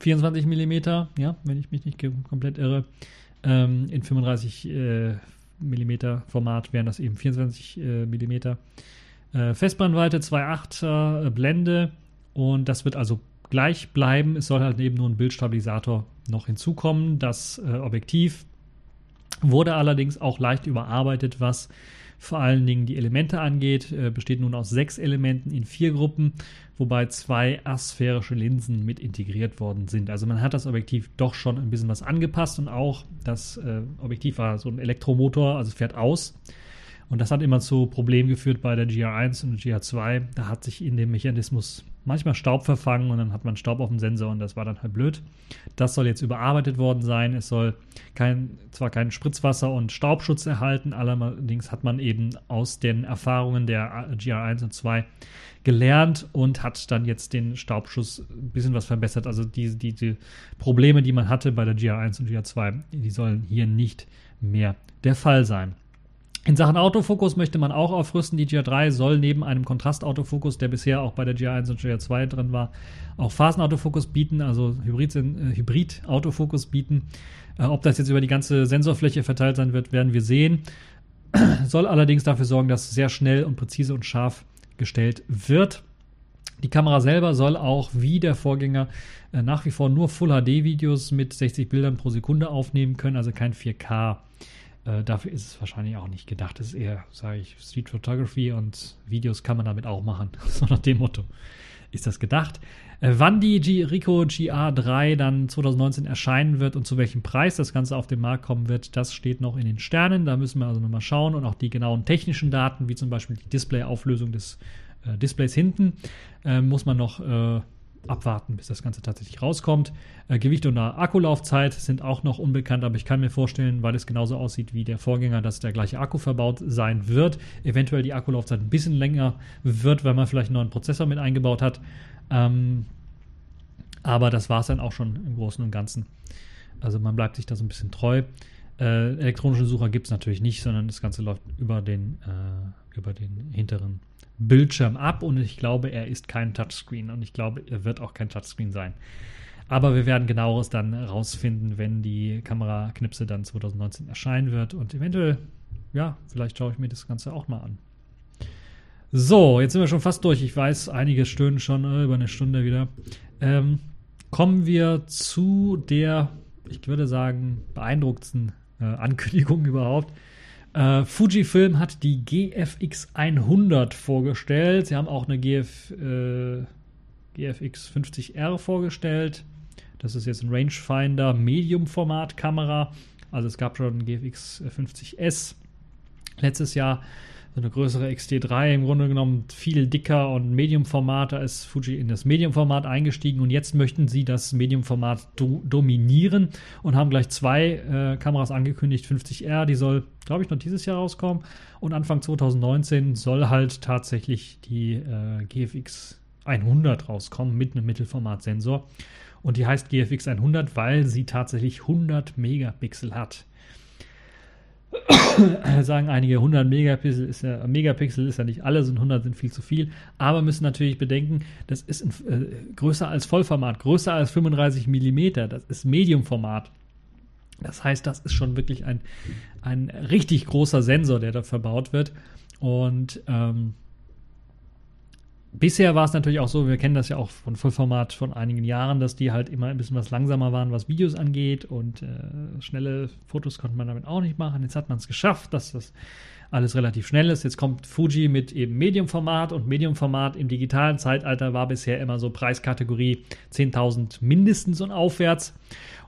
24 mm, ja, wenn ich mich nicht komplett irre. Ähm, in 35 äh, mm Format wären das eben 24 äh, mm. Äh, Festbrennweite 2,8 äh, Blende und das wird also gleich bleiben. Es soll halt eben nur ein Bildstabilisator noch hinzukommen. Das äh, Objektiv wurde allerdings auch leicht überarbeitet, was vor allen Dingen die Elemente angeht, äh, besteht nun aus sechs Elementen in vier Gruppen, wobei zwei asphärische Linsen mit integriert worden sind. Also man hat das Objektiv doch schon ein bisschen was angepasst und auch das äh, Objektiv war so ein Elektromotor, also fährt aus. Und das hat immer zu Problemen geführt bei der GR1 und der GR2. Da hat sich in dem Mechanismus manchmal Staub verfangen und dann hat man Staub auf dem Sensor und das war dann halt blöd. Das soll jetzt überarbeitet worden sein. Es soll kein, zwar kein Spritzwasser und Staubschutz erhalten, allerdings hat man eben aus den Erfahrungen der GR1 und 2 gelernt und hat dann jetzt den Staubschuss ein bisschen was verbessert. Also diese die, die Probleme, die man hatte bei der GR1 und GR2, die sollen hier nicht mehr der Fall sein. In Sachen Autofokus möchte man auch aufrüsten. Die GR3 soll neben einem Kontrastautofokus, der bisher auch bei der GR1 und GR2 drin war, auch Phasenautofokus bieten, also Hybrid-Autofokus äh, bieten. Äh, ob das jetzt über die ganze Sensorfläche verteilt sein wird, werden wir sehen. soll allerdings dafür sorgen, dass sehr schnell und präzise und scharf gestellt wird. Die Kamera selber soll auch wie der Vorgänger äh, nach wie vor nur Full HD Videos mit 60 Bildern pro Sekunde aufnehmen können, also kein 4K. Äh, dafür ist es wahrscheinlich auch nicht gedacht. Es ist eher, sage ich, Street Photography und Videos kann man damit auch machen. so nach dem Motto ist das gedacht. Äh, wann die G Rico GA3 dann 2019 erscheinen wird und zu welchem Preis das Ganze auf den Markt kommen wird, das steht noch in den Sternen. Da müssen wir also nochmal schauen und auch die genauen technischen Daten, wie zum Beispiel die Displayauflösung des äh, Displays hinten, äh, muss man noch äh, abwarten, bis das Ganze tatsächlich rauskommt. Äh, Gewicht und Akkulaufzeit sind auch noch unbekannt, aber ich kann mir vorstellen, weil es genauso aussieht wie der Vorgänger, dass der gleiche Akku verbaut sein wird. Eventuell die Akkulaufzeit ein bisschen länger wird, weil man vielleicht einen neuen Prozessor mit eingebaut hat. Ähm, aber das war es dann auch schon im Großen und Ganzen. Also man bleibt sich da so ein bisschen treu. Äh, elektronische Sucher gibt es natürlich nicht, sondern das Ganze läuft über den, äh, über den hinteren Bildschirm ab und ich glaube, er ist kein Touchscreen und ich glaube, er wird auch kein Touchscreen sein. Aber wir werden genaueres dann rausfinden, wenn die Kameraknipse dann 2019 erscheinen wird und eventuell, ja, vielleicht schaue ich mir das Ganze auch mal an. So, jetzt sind wir schon fast durch. Ich weiß, einige stöhnen schon äh, über eine Stunde wieder. Ähm, kommen wir zu der, ich würde sagen, beeindruckendsten äh, Ankündigung überhaupt. Äh, Fujifilm hat die GFX 100 vorgestellt. Sie haben auch eine GF, äh, GFX 50R vorgestellt. Das ist jetzt ein Rangefinder Medium-Format-Kamera. Also es gab schon GFX 50S letztes Jahr eine größere XT3 im Grunde genommen viel dicker und Medium-Format. Da ist Fuji in das Medium-Format eingestiegen und jetzt möchten sie das Medium-Format do dominieren und haben gleich zwei äh, Kameras angekündigt. 50R, die soll, glaube ich, noch dieses Jahr rauskommen und Anfang 2019 soll halt tatsächlich die äh, GFX 100 rauskommen mit einem Mittelformatsensor. Und die heißt GFX 100, weil sie tatsächlich 100 Megapixel hat. sagen einige 100 Megapixel ist ja, Megapixel ist ja nicht alles und 100 sind viel zu viel, aber müssen natürlich bedenken, das ist ein, äh, größer als Vollformat, größer als 35 Millimeter, das ist Mediumformat. Das heißt, das ist schon wirklich ein, ein richtig großer Sensor, der da verbaut wird. Und ähm, Bisher war es natürlich auch so, wir kennen das ja auch von Vollformat von einigen Jahren, dass die halt immer ein bisschen was langsamer waren, was Videos angeht und äh, schnelle Fotos konnte man damit auch nicht machen. Jetzt hat man es geschafft, dass das alles relativ schnell ist. Jetzt kommt Fuji mit eben Medium-Format und Medium-Format im digitalen Zeitalter war bisher immer so Preiskategorie 10.000 mindestens und aufwärts.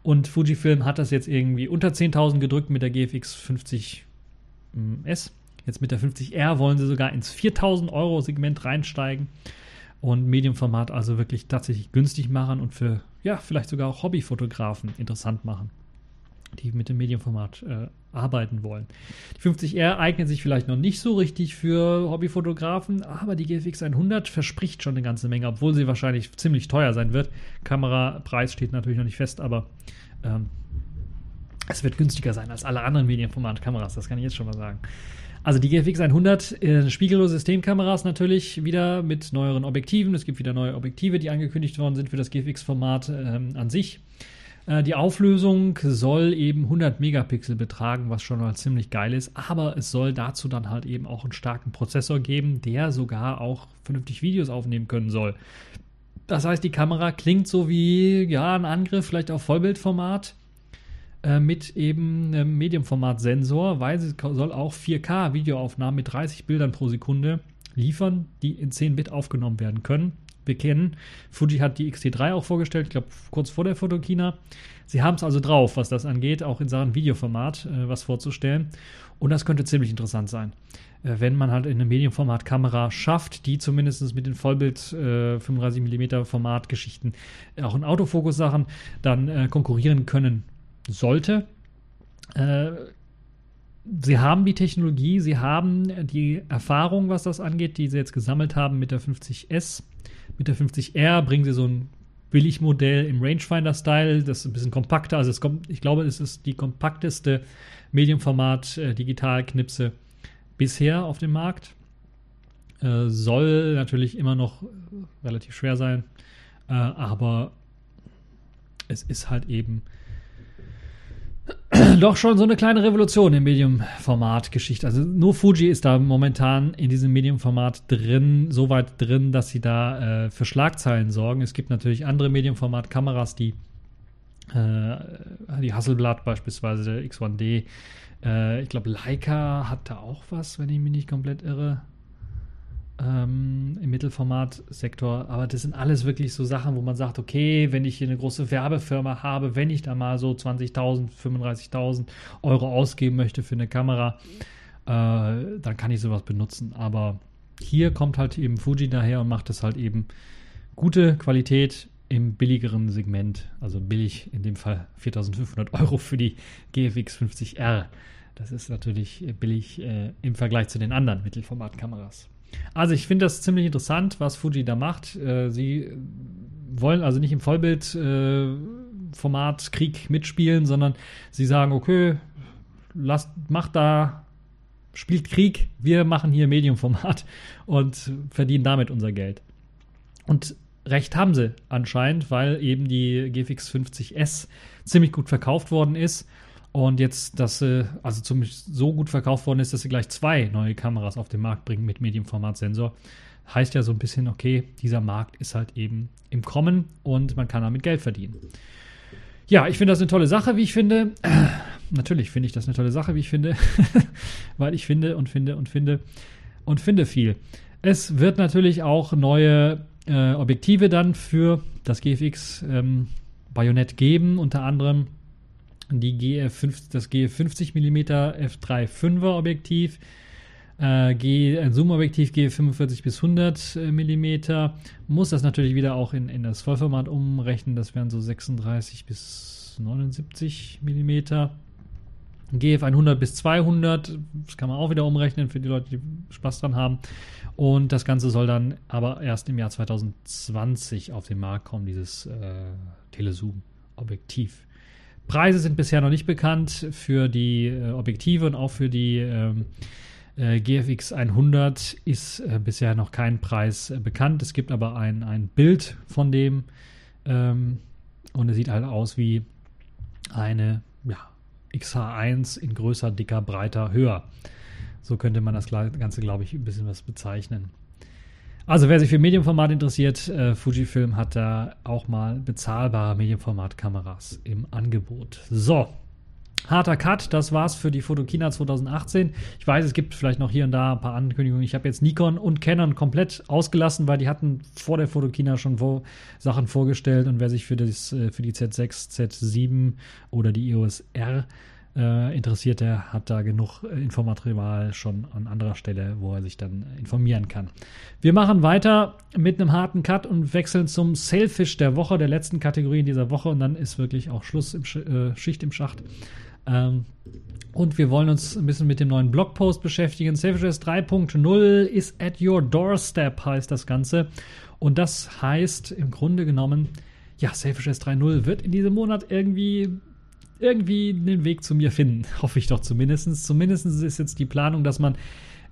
Und Fujifilm hat das jetzt irgendwie unter 10.000 gedrückt mit der GFX 50S Jetzt mit der 50R wollen sie sogar ins 4000 Euro Segment reinsteigen und Medienformat also wirklich tatsächlich günstig machen und für, ja, vielleicht sogar auch Hobbyfotografen interessant machen, die mit dem Medienformat äh, arbeiten wollen. Die 50R eignet sich vielleicht noch nicht so richtig für Hobbyfotografen, aber die GFX 100 verspricht schon eine ganze Menge, obwohl sie wahrscheinlich ziemlich teuer sein wird. Kamerapreis steht natürlich noch nicht fest, aber ähm, es wird günstiger sein als alle anderen Medienformat-Kameras, das kann ich jetzt schon mal sagen. Also die GFX 100, äh, spiegellose Systemkameras natürlich wieder mit neueren Objektiven. Es gibt wieder neue Objektive, die angekündigt worden sind für das GFX-Format ähm, an sich. Äh, die Auflösung soll eben 100 Megapixel betragen, was schon mal ziemlich geil ist. Aber es soll dazu dann halt eben auch einen starken Prozessor geben, der sogar auch vernünftig Videos aufnehmen können soll. Das heißt, die Kamera klingt so wie ja ein Angriff vielleicht auf Vollbildformat äh, mit eben einem Mediumformat-Sensor, weil sie soll auch 4K-Videoaufnahmen mit 30 Bildern pro Sekunde liefern, die in 10 Bit aufgenommen werden können. Wir kennen, Fuji hat die XT3 auch vorgestellt, ich glaube kurz vor der Fotokina. Sie haben es also drauf, was das angeht, auch in Sachen Videoformat äh, was vorzustellen. Und das könnte ziemlich interessant sein äh, wenn man halt in eine Medienformat-Kamera schafft, die zumindest mit den Vollbild äh, 35mm Format-Geschichten auch in Autofokus-Sachen dann äh, konkurrieren können sollte. Äh, sie haben die Technologie, sie haben die Erfahrung, was das angeht, die sie jetzt gesammelt haben mit der 50S. Mit der 50R bringen sie so ein Billigmodell im Rangefinder-Style, das ist ein bisschen kompakter. Also es kommt, ich glaube, es ist die kompakteste Medienformat äh, Digitalknipse bisher auf dem Markt. Äh, soll natürlich immer noch relativ schwer sein, äh, aber es ist halt eben doch schon so eine kleine Revolution im Medium-Format-Geschichte. Also nur Fuji ist da momentan in diesem Medium-Format drin, so weit drin, dass sie da äh, für Schlagzeilen sorgen. Es gibt natürlich andere Medium-Format-Kameras, die äh, die Hasselblad beispielsweise, der X1D. Äh, ich glaube, Leica hat da auch was, wenn ich mich nicht komplett irre ähm, im Mittelformatsektor. Aber das sind alles wirklich so Sachen, wo man sagt, okay, wenn ich hier eine große Werbefirma habe, wenn ich da mal so 20.000, 35.000 Euro ausgeben möchte für eine Kamera, äh, dann kann ich sowas benutzen. Aber hier kommt halt eben Fuji daher und macht das halt eben gute Qualität im billigeren Segment, also billig in dem Fall 4.500 Euro für die GFX 50R. Das ist natürlich billig äh, im Vergleich zu den anderen Mittelformatkameras. Also ich finde das ziemlich interessant, was Fuji da macht. Äh, sie wollen also nicht im Vollbildformat äh, Krieg mitspielen, sondern sie sagen, okay, lasst, macht da, spielt Krieg, wir machen hier Mediumformat und verdienen damit unser Geld. Und recht haben sie anscheinend, weil eben die GFX 50S ziemlich gut verkauft worden ist und jetzt, dass sie also ziemlich so gut verkauft worden ist, dass sie gleich zwei neue Kameras auf den Markt bringen mit Medienformatsensor. Heißt ja so ein bisschen, okay, dieser Markt ist halt eben im Kommen und man kann damit Geld verdienen. Ja, ich finde das eine tolle Sache, wie ich finde. Natürlich finde ich das eine tolle Sache, wie ich finde, weil ich finde und finde und finde und finde viel. Es wird natürlich auch neue äh, Objektive dann für das GFX ähm, Bajonett geben, unter anderem die GF5, das GF50 mm f3.5er Objektiv, äh, ein Zoom-Objektiv G45 bis 100 mm. Muss das natürlich wieder auch in, in das Vollformat umrechnen, das wären so 36 bis 79 mm. GF 100 bis 200, das kann man auch wieder umrechnen für die Leute, die Spaß dran haben. Und das Ganze soll dann aber erst im Jahr 2020 auf den Markt kommen, dieses äh, Telezoom-Objektiv. Preise sind bisher noch nicht bekannt für die äh, Objektive und auch für die ähm, äh, GFX 100 ist äh, bisher noch kein Preis bekannt. Es gibt aber ein, ein Bild von dem ähm, und es sieht halt aus wie eine ja, XH1 in größer, dicker, breiter, höher. So könnte man das Ganze, glaube ich, ein bisschen was bezeichnen. Also wer sich für Medienformat interessiert, äh, Fujifilm hat da auch mal bezahlbare Medienformatkameras im Angebot. So, harter Cut, das war's für die Fotokina 2018. Ich weiß, es gibt vielleicht noch hier und da ein paar Ankündigungen. Ich habe jetzt Nikon und Canon komplett ausgelassen, weil die hatten vor der Fotokina schon vor Sachen vorgestellt und wer sich für, das, äh, für die Z6, Z7 oder die EOS R äh, interessiert, der hat da genug äh, Infomaterial schon an anderer Stelle, wo er sich dann informieren kann. Wir machen weiter mit einem harten Cut und wechseln zum Sailfish der Woche, der letzten Kategorie in dieser Woche und dann ist wirklich auch Schluss im Sch äh, Schicht im Schacht. Ähm, und wir wollen uns ein bisschen mit dem neuen Blogpost beschäftigen. Sailfish 3.0 ist at your doorstep, heißt das Ganze. Und das heißt im Grunde genommen, ja, Sailfish 3.0 wird in diesem Monat irgendwie irgendwie einen Weg zu mir finden. Hoffe ich doch zumindest. Zumindest ist jetzt die Planung, dass man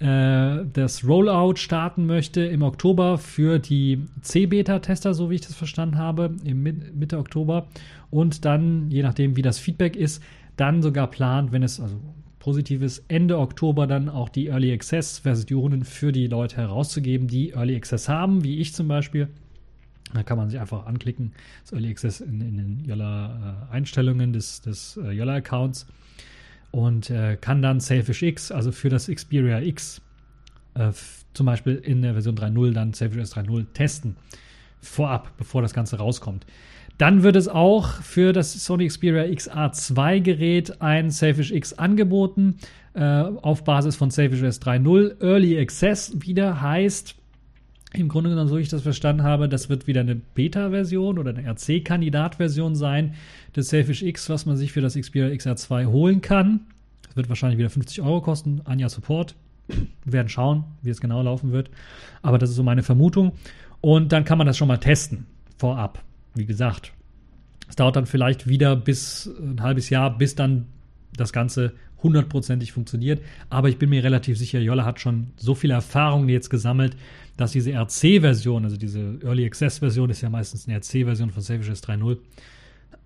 äh, das Rollout starten möchte im Oktober für die C-Beta-Tester, so wie ich das verstanden habe, im Mitte Oktober. Und dann, je nachdem, wie das Feedback ist, dann sogar plant, wenn es also positives Ende Oktober dann auch die Early Access Versionen für die Leute herauszugeben, die Early Access haben, wie ich zum Beispiel. Da kann man sich einfach anklicken, das Early Access in, in den Yola-Einstellungen äh, des, des äh, Yola-Accounts und äh, kann dann Selfish X, also für das Xperia X, äh, zum Beispiel in der Version 3.0 dann Selfish S 3.0 testen. Vorab, bevor das Ganze rauskommt. Dann wird es auch für das Sony Xperia XA2 Gerät ein Selfish X angeboten, äh, auf Basis von Selfish S 3.0. Early Access wieder heißt, Im Grunde genommen, so ich das verstanden habe, das wird wieder eine Beta-Version oder eine RC-Kandidat-Version sein des Selfish X, was man sich für das Xperia XR2 holen kann. Das wird wahrscheinlich wieder 50 Euro kosten, ein Jahr Support. Wir werden schauen, wie es genau laufen wird. Aber das ist so meine Vermutung. Und dann kann man das schon mal testen, vorab. Wie gesagt, es dauert dann vielleicht wieder bis ein halbes Jahr, bis dann das Ganze hundertprozentig funktioniert. Aber ich bin mir relativ sicher, Jolla hat schon so viele Erfahrungen jetzt gesammelt, dass diese RC-Version, also diese Early Access-Version, ist ja meistens eine RC-Version von Savage S 3.0,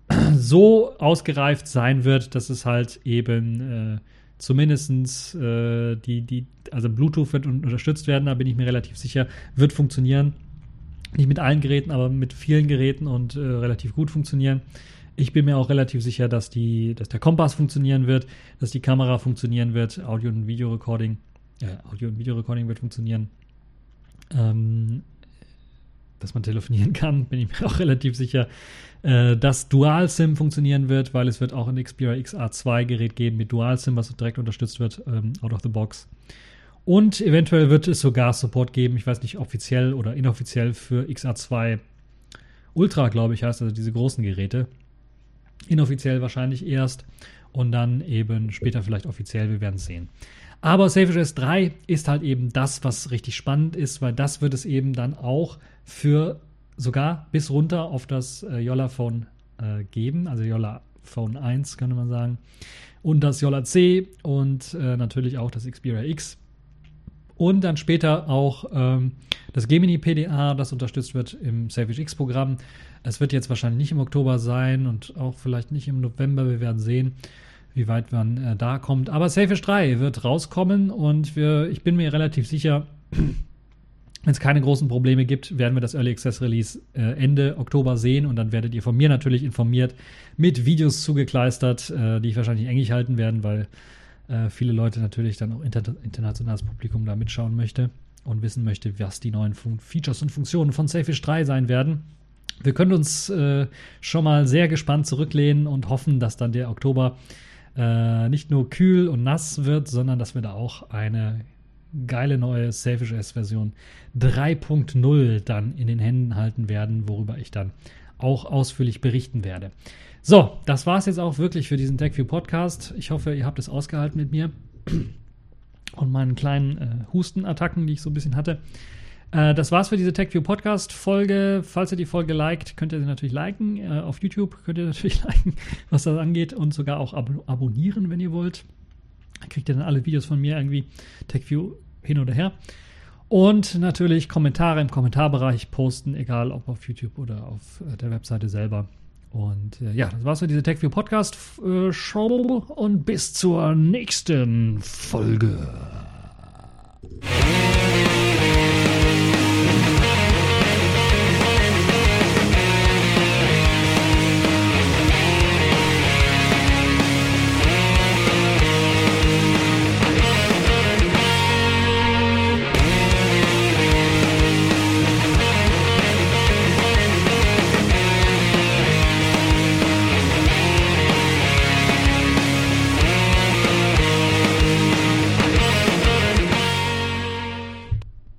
so ausgereift sein wird, dass es halt eben äh, zumindest äh, die, die, also Bluetooth wird unterstützt werden, da bin ich mir relativ sicher, wird funktionieren. Nicht mit allen Geräten, aber mit vielen Geräten und äh, relativ gut funktionieren. Ich bin mir auch relativ sicher, dass, die, dass der Kompass funktionieren wird, dass die Kamera funktionieren wird, Audio- und Videorecording, äh, Audio- und Videorecording wird funktionieren. Ähm, dass man telefonieren kann, bin ich mir auch relativ sicher. Äh, dass Dual-SIM funktionieren wird, weil es wird auch ein Xperia XA2 Gerät geben mit Dual-SIM, was direkt unterstützt wird, ähm, out of the box. Und eventuell wird es sogar Support geben, ich weiß nicht, offiziell oder inoffiziell für XA2 Ultra, glaube ich, heißt also diese großen Geräte. Inoffiziell wahrscheinlich erst und dann eben später vielleicht offiziell, wir werden es sehen. Aber Savage S3 ist halt eben das, was richtig spannend ist, weil das wird es eben dann auch für sogar bis runter auf das äh, Yolla Phone äh, geben, also Yolla Phone 1 könnte man sagen, und das Yolla C und äh, natürlich auch das Xperia X und dann später auch ähm, das Gemini PDA, das unterstützt wird im Savage X Programm. Es wird jetzt wahrscheinlich nicht im Oktober sein und auch vielleicht nicht im November. Wir werden sehen, wie weit man äh, da kommt. Aber Savage 3 wird rauskommen und wir, ich bin mir relativ sicher, wenn es keine großen Probleme gibt, werden wir das Early Access Release äh, Ende Oktober sehen und dann werdet ihr von mir natürlich informiert mit Videos zugekleistert, äh, die ich wahrscheinlich engig halten werden, weil äh, viele Leute natürlich dann auch inter internationales Publikum da mitschauen möchte und wissen möchte, was die neuen Fun Features und Funktionen von Safish 3 sein werden. Wir können uns äh, schon mal sehr gespannt zurücklehnen und hoffen, dass dann der Oktober äh, nicht nur kühl und nass wird, sondern dass wir da auch eine geile neue Selfish S-Version 3.0 dann in den Händen halten werden, worüber ich dann auch ausführlich berichten werde. So, das war es jetzt auch wirklich für diesen TechView Podcast. Ich hoffe, ihr habt es ausgehalten mit mir und meinen kleinen äh, Hustenattacken, die ich so ein bisschen hatte. Äh, das war's für diese TechView Podcast Folge. Falls ihr die Folge liked, könnt ihr sie natürlich liken. Äh, auf YouTube könnt ihr natürlich liken, was das angeht und sogar auch ab abonnieren, wenn ihr wollt. Kriegt ihr dann alle Videos von mir irgendwie TechView hin oder her. Und natürlich Kommentare im Kommentarbereich posten, egal ob auf YouTube oder auf äh, der Webseite selber. Und äh, ja, das war's für diese TechView Podcast äh, Show und bis zur nächsten Folge.